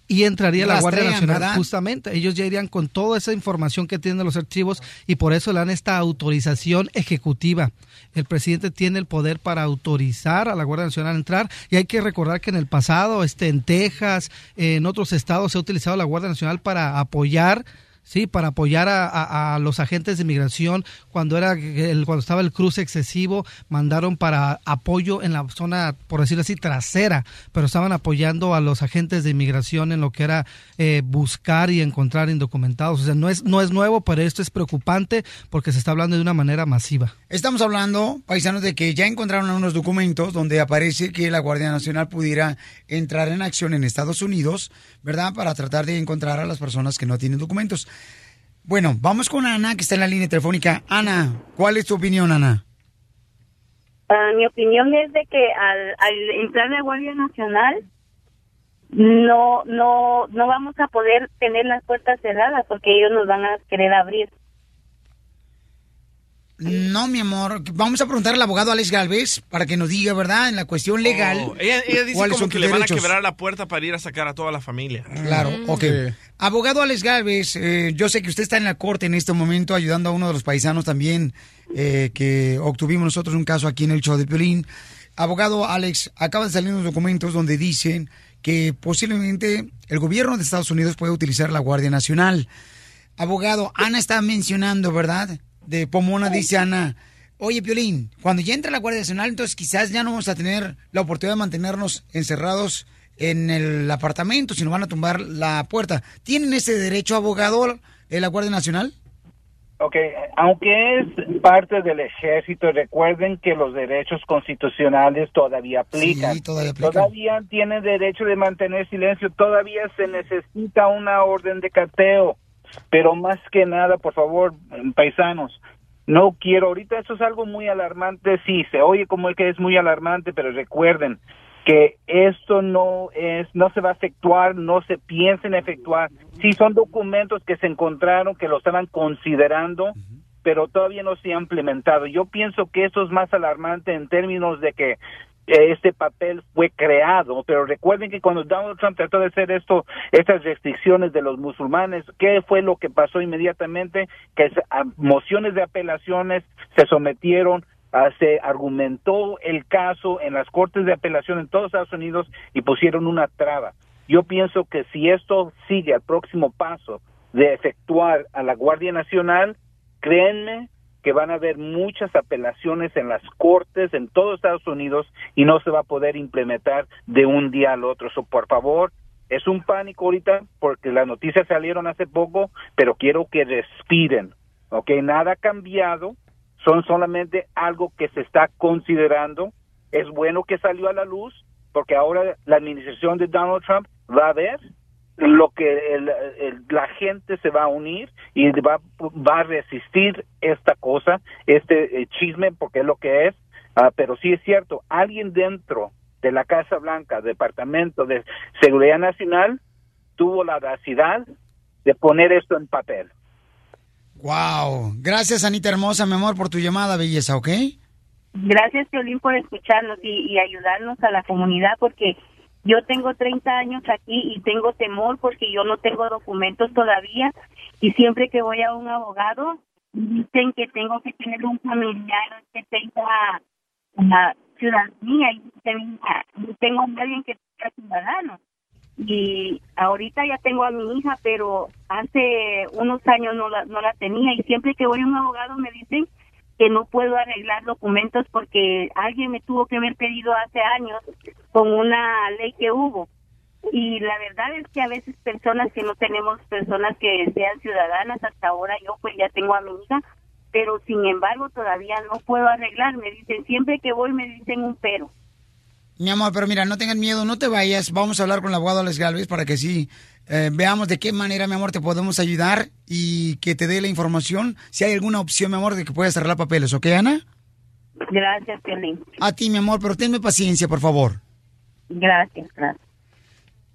y entraría la Guardia Nacional ¿verdad? justamente. Ellos ya irían con toda esa información que tienen los archivos y por eso le dan esta autorización ejecutiva. El presidente tiene el poder para autorizar a la Guardia Nacional a entrar y hay que recordar que en el pasado, este, en Texas, en otros estados se ha utilizado la Guardia Nacional para apoyar Sí, para apoyar a, los agentes de inmigración cuando era el, cuando estaba el cruce excesivo, mandaron para apoyo en la zona, por decirlo así, trasera, pero estaban apoyando a los agentes de inmigración en lo que era eh, buscar y encontrar indocumentados. O sea, no es no es nuevo, pero esto es preocupante porque se está hablando de una manera masiva. Estamos hablando, paisanos, de que ya encontraron unos documentos donde aparece que la Guardia Nacional pudiera entrar en acción en Estados Unidos, ¿verdad? Para tratar de encontrar a las personas que no tienen documentos. Bueno, vamos con Ana, que está en la línea telefónica. Ana, ¿cuál es tu opinión, Ana? Ah, mi opinión es de que al, al entrar la Guardia Nacional no no no vamos a poder tener las puertas cerradas porque ellos nos van a querer abrir. No, mi amor. Vamos a preguntar al abogado Alex Galvez para que nos diga, ¿verdad? En la cuestión legal. Oh, ella, ella dice ¿cuáles como son que le van a quebrar la puerta para ir a sacar a toda la familia. Claro, ok. Abogado Alex Galvez, eh, yo sé que usted está en la corte en este momento ayudando a uno de los paisanos también eh, que obtuvimos nosotros un caso aquí en el show de Piolín. Abogado Alex, acaban de salir unos documentos donde dicen que posiblemente el gobierno de Estados Unidos puede utilizar la Guardia Nacional. Abogado, Ana está mencionando, ¿verdad? De Pomona dice Ana, oye Piolín, cuando ya entra la Guardia Nacional, entonces quizás ya no vamos a tener la oportunidad de mantenernos encerrados en el apartamento, sino van a tumbar la puerta. ¿Tienen ese derecho, abogado, de la Guardia Nacional? Ok, aunque es parte del ejército, recuerden que los derechos constitucionales todavía aplican. Sí, todavía aplican. Todavía tienen derecho de mantener silencio, todavía se necesita una orden de cateo. Pero más que nada, por favor, paisanos, no quiero, ahorita eso es algo muy alarmante, sí, se oye como el que es muy alarmante, pero recuerden que esto no es, no se va a efectuar, no se piensa en efectuar. Sí, son documentos que se encontraron, que lo estaban considerando, pero todavía no se ha implementado. Yo pienso que eso es más alarmante en términos de que este papel fue creado, pero recuerden que cuando Donald Trump trató de hacer esto, estas restricciones de los musulmanes, ¿qué fue lo que pasó inmediatamente? Que mociones de apelaciones se sometieron, ah, se argumentó el caso en las cortes de apelación en todos Estados Unidos y pusieron una traba. Yo pienso que si esto sigue al próximo paso de efectuar a la Guardia Nacional, créanme que van a haber muchas apelaciones en las cortes en todo Estados Unidos y no se va a poder implementar de un día al otro. So, por favor, es un pánico ahorita porque las noticias salieron hace poco, pero quiero que respiren, ¿ok? Nada ha cambiado, son solamente algo que se está considerando. Es bueno que salió a la luz porque ahora la administración de Donald Trump va a ver lo que el- el- la gente se va a unir y va, va a resistir esta cosa, este eh, chisme, porque es lo que es. Ah, pero sí es cierto, alguien dentro de la Casa Blanca, Departamento de Seguridad Nacional, tuvo la audacidad de poner esto en papel. Wow. Gracias, Anita hermosa, mi amor, por tu llamada, belleza, ¿ok? Gracias, Piolín, por escucharnos y, y ayudarnos a la comunidad porque yo tengo 30 años aquí y tengo temor porque yo no tengo documentos todavía y siempre que voy a un abogado dicen que tengo que tener un familiar que tenga una ciudadanía y tenga- no tengo alguien que sea ciudadano. Y ahorita ya tengo a mi hija, pero hace unos años no la, no la tenía y siempre que voy a un abogado me dicen que no puedo arreglar documentos porque alguien me tuvo que haber pedido hace años con una ley que hubo. Y la verdad es que a veces personas que no tenemos personas que sean ciudadanas, hasta ahora yo pues ya tengo a mi hija, pero sin embargo todavía no puedo arreglar. Me dicen, siempre que voy me dicen un pero. Mi amor, pero mira, no tengan miedo, no te vayas. Vamos a hablar con el abogado Alex Galvez para que sí eh, veamos de qué manera, mi amor, te podemos ayudar y que te dé la información. Si hay alguna opción, mi amor, de que puedas arreglar papeles, ¿ok, Ana? Gracias, Piolín. A ti, mi amor, pero tenme paciencia, por favor. Gracias, gracias.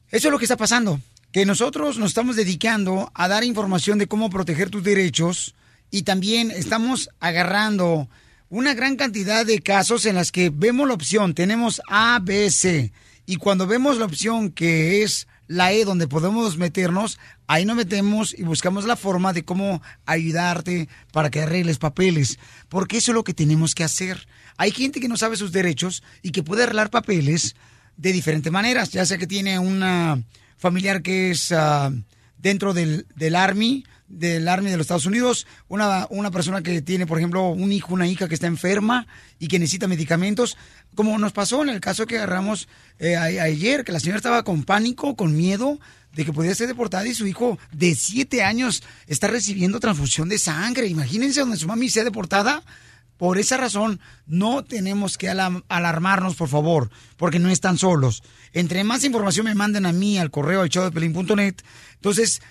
Eso es lo que está pasando. Que nosotros nos estamos dedicando a dar información de cómo proteger tus derechos y también estamos agarrando una gran cantidad de casos en las que vemos la opción, tenemos A, B, C. Y cuando vemos la opción que es la E donde podemos meternos, ahí nos metemos y buscamos la forma de cómo ayudarte para que arregles papeles. Porque eso es lo que tenemos que hacer. Hay gente que no sabe sus derechos y que puede arreglar papeles de diferentes maneras, ya sea que tiene una familiar que es ah, dentro del, del Army, del Army de los Estados Unidos, una, una persona que tiene, por ejemplo, un hijo, una hija que está enferma y que necesita medicamentos, como nos pasó en el caso que agarramos eh, ayer, que la señora estaba con pánico, con miedo de que podía ser deportada y su hijo de siete años está recibiendo transfusión de sangre. Imagínense donde su mami sea deportada. Por esa razón, no tenemos que alarmarnos, por favor, porque no están solos. Entre más información me manden a mí al correo al show de Pelín.net, entonces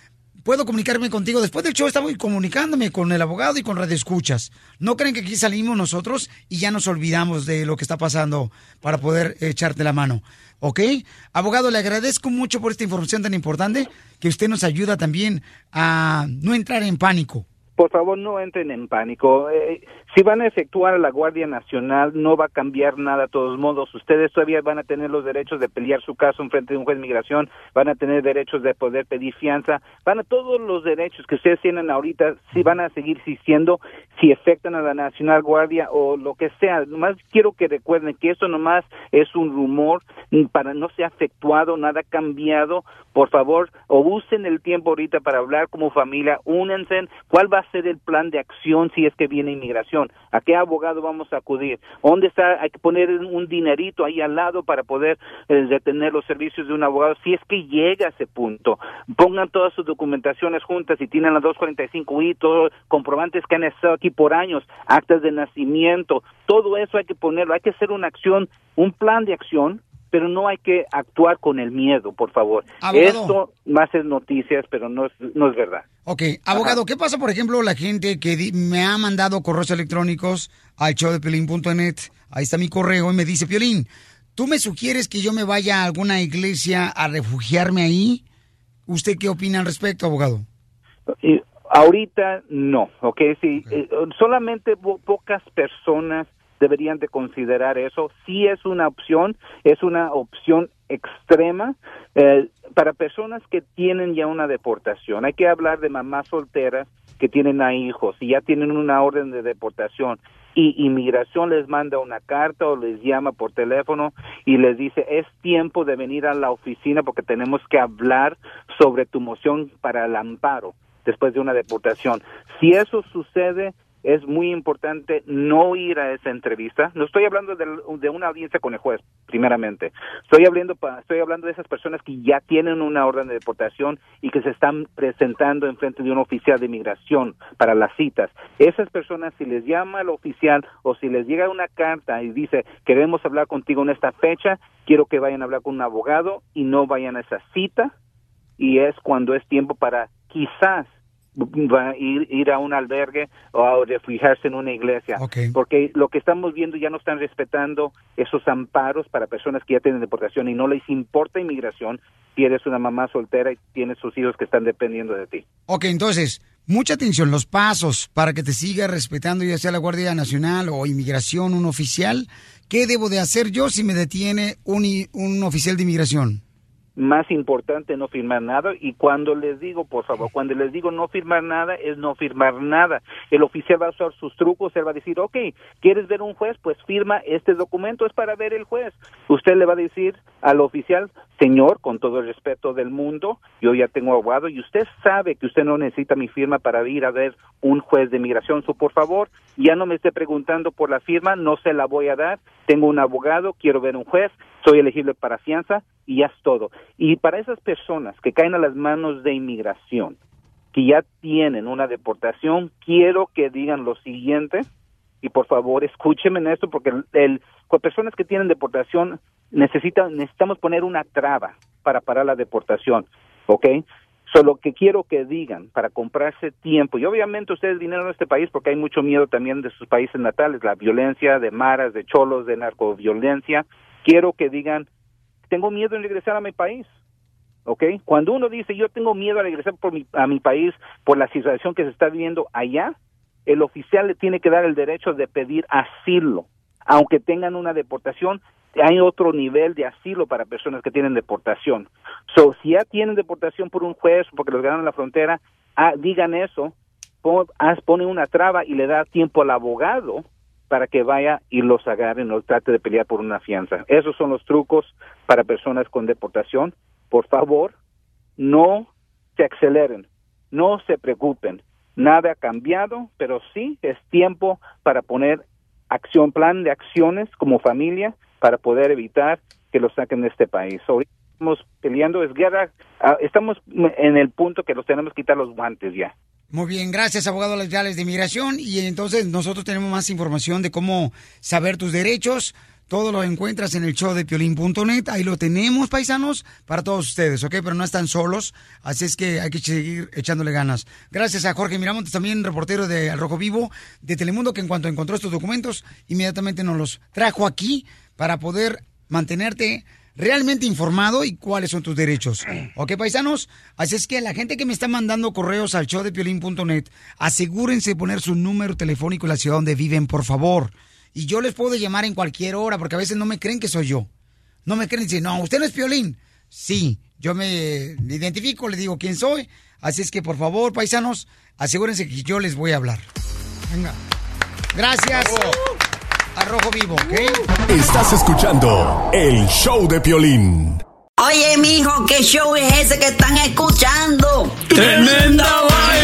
puedo comunicarme contigo. Después del show estamos comunicándome con el abogado y con Radio Escuchas. No creen que aquí salimos nosotros y ya nos olvidamos de lo que está pasando para poder echarte la mano. ¿Ok? Abogado, le agradezco mucho por esta información tan importante que usted nos ayuda también a no entrar en pánico. Por favor, no entren en pánico. Eh, si van a efectuar a la Guardia Nacional, no va a cambiar nada de todos modos. Ustedes todavía van a tener los derechos de pelear su caso en frente de un juez de migración, van a tener derechos de poder pedir fianza, van a todos los derechos que ustedes tienen ahorita, si van a seguir existiendo, si afectan a la Nacional Guardia o lo que sea. Nomás quiero que recuerden que eso nomás es un rumor para no ser efectuado, nada cambiado. Por favor, o usen el tiempo ahorita para hablar como familia, únense. ¿Cuál va a ser el plan de acción si es que viene inmigración? ¿A qué abogado vamos a acudir? ¿Dónde está? Hay que poner un dinerito ahí al lado para poder eh, detener los servicios de un abogado si es que llega a ese punto. Pongan todas sus documentaciones juntas y tienen la 245i, todos comprobantes que han estado aquí por años, actas de nacimiento, todo eso hay que ponerlo, hay que hacer una acción, un plan de acción pero no hay que actuar con el miedo, por favor. Abogado. Esto más es noticias, pero no es, no es verdad. Ok, abogado, ¿qué pasa, por ejemplo, la gente que me ha mandado correos electrónicos al showdepelín.net? Ahí está mi correo y me dice, Piolín, ¿tú me sugieres que yo me vaya a alguna iglesia a refugiarme ahí? ¿Usted qué opina al respecto, abogado? Y ahorita no, ¿ok? Sí, eh, solamente po- pocas personas deberían de considerar eso. Sí es una opción, es una opción extrema eh, para personas que tienen ya una deportación. Hay que hablar de mamás solteras que tienen a hijos y ya tienen una orden de deportación y inmigración les manda una carta o les llama por teléfono y les dice es tiempo de venir a la oficina porque tenemos que hablar sobre tu moción para el amparo después de una deportación. Si eso sucede, es muy importante no ir a esa entrevista. No estoy hablando de, una audiencia con el juez, primeramente. Estoy hablando, estoy hablando de esas personas que ya tienen una orden de deportación y que se están presentando en frente de un oficial de inmigración para las citas. Esas personas, si les llama el oficial o si les llega una carta y dice, queremos hablar contigo en esta fecha, quiero que vayan a hablar con un abogado y no vayan a esa cita y es cuando es tiempo para quizás va a ir, ir a un albergue o a refugiarse en una iglesia. Porque lo que estamos viendo ya no están respetando esos amparos para personas que ya tienen deportación y no les importa inmigración si eres una mamá soltera y tienes sus hijos que están dependiendo de ti. Ok, entonces, mucha atención, los pasos para que te siga respetando ya sea la Guardia Nacional o Inmigración, un oficial. ¿Qué debo de hacer yo si me detiene un, un oficial de inmigración? Más importante no firmar nada y cuando les digo, por favor, cuando les digo no firmar nada, es no firmar nada. El oficial va a usar sus trucos, él va a decir, ok, ¿quieres ver un juez? Pues firma este documento, es para ver el juez. Usted le va a decir al oficial, señor, con todo el respeto del mundo, yo ya tengo abogado y usted sabe que usted no necesita mi firma para ir a ver un juez de migración. So, por favor, ya no me esté preguntando por la firma, no se la voy a dar. Tengo un abogado, quiero ver un juez, soy elegible para fianza y ya es todo. Y para esas personas que caen a las manos de inmigración, que ya tienen una deportación, quiero que digan lo siguiente, y por favor escúchenme en esto, porque el, con personas que tienen deportación necesitan, necesitamos poner una traba para parar la deportación, ¿ok? Solo que quiero que digan para comprarse tiempo, y obviamente ustedes vinieron a este país porque hay mucho miedo también de sus países natales, la violencia de maras, de cholos, de narcoviolencia, quiero que digan, tengo miedo en regresar a mi país, ¿ok? Cuando uno dice yo tengo miedo a regresar por mi- a mi país por la situación que se está viviendo allá, el oficial le tiene que dar el derecho de pedir asilo, aunque tengan una deportación. Hay otro nivel de asilo para personas que tienen deportación. So, si ya tienen deportación por un juez porque los ganaron en la frontera, ah, digan eso, pon, haz- pone una traba y le da tiempo al abogado para que vaya y los agarre, no trate de pelear por una fianza. Esos son los trucos para personas con deportación. Por favor, no se aceleren. No se preocupen. Nada ha cambiado, pero sí es tiempo para poner acción, plan de acciones como familia para poder evitar que lo saquen de este país. Ahorita estamos peleando, es guerra, ah, estamos en el punto que los tenemos que quitar los guantes ya. Muy bien, gracias, abogados legales de inmigración. Y entonces nosotros tenemos más información de cómo saber tus derechos. Todo lo encuentras en el show de piolín.net. Ahí lo tenemos, paisanos, para todos ustedes, ¿ok? Pero no están solos, así es que hay que seguir echándole ganas. Gracias a Jorge Miramontes, también reportero de Al Rojo Vivo de Telemundo, que en cuanto encontró estos documentos, inmediatamente nos los trajo aquí para poder mantenerte realmente informado y cuáles son tus derechos. [clears throat] ¿Ok, paisanos? Así es que la gente que me está mandando correos al show de asegúrense de poner su número telefónico y la ciudad donde viven, por favor. Y yo les puedo llamar en cualquier hora, porque a veces no me creen que soy yo. No me creen, dicen, no, usted no es Piolín. Sí, yo me identifico, le digo quién soy. Así es que, por favor, paisanos, asegúrense que yo les voy a hablar. Venga. Gracias. A Rojo Vivo, ¿ok? Estás escuchando el show de Piolín. Oye, mijo, ¿qué show es ese que están escuchando? ¡Tremenda Hola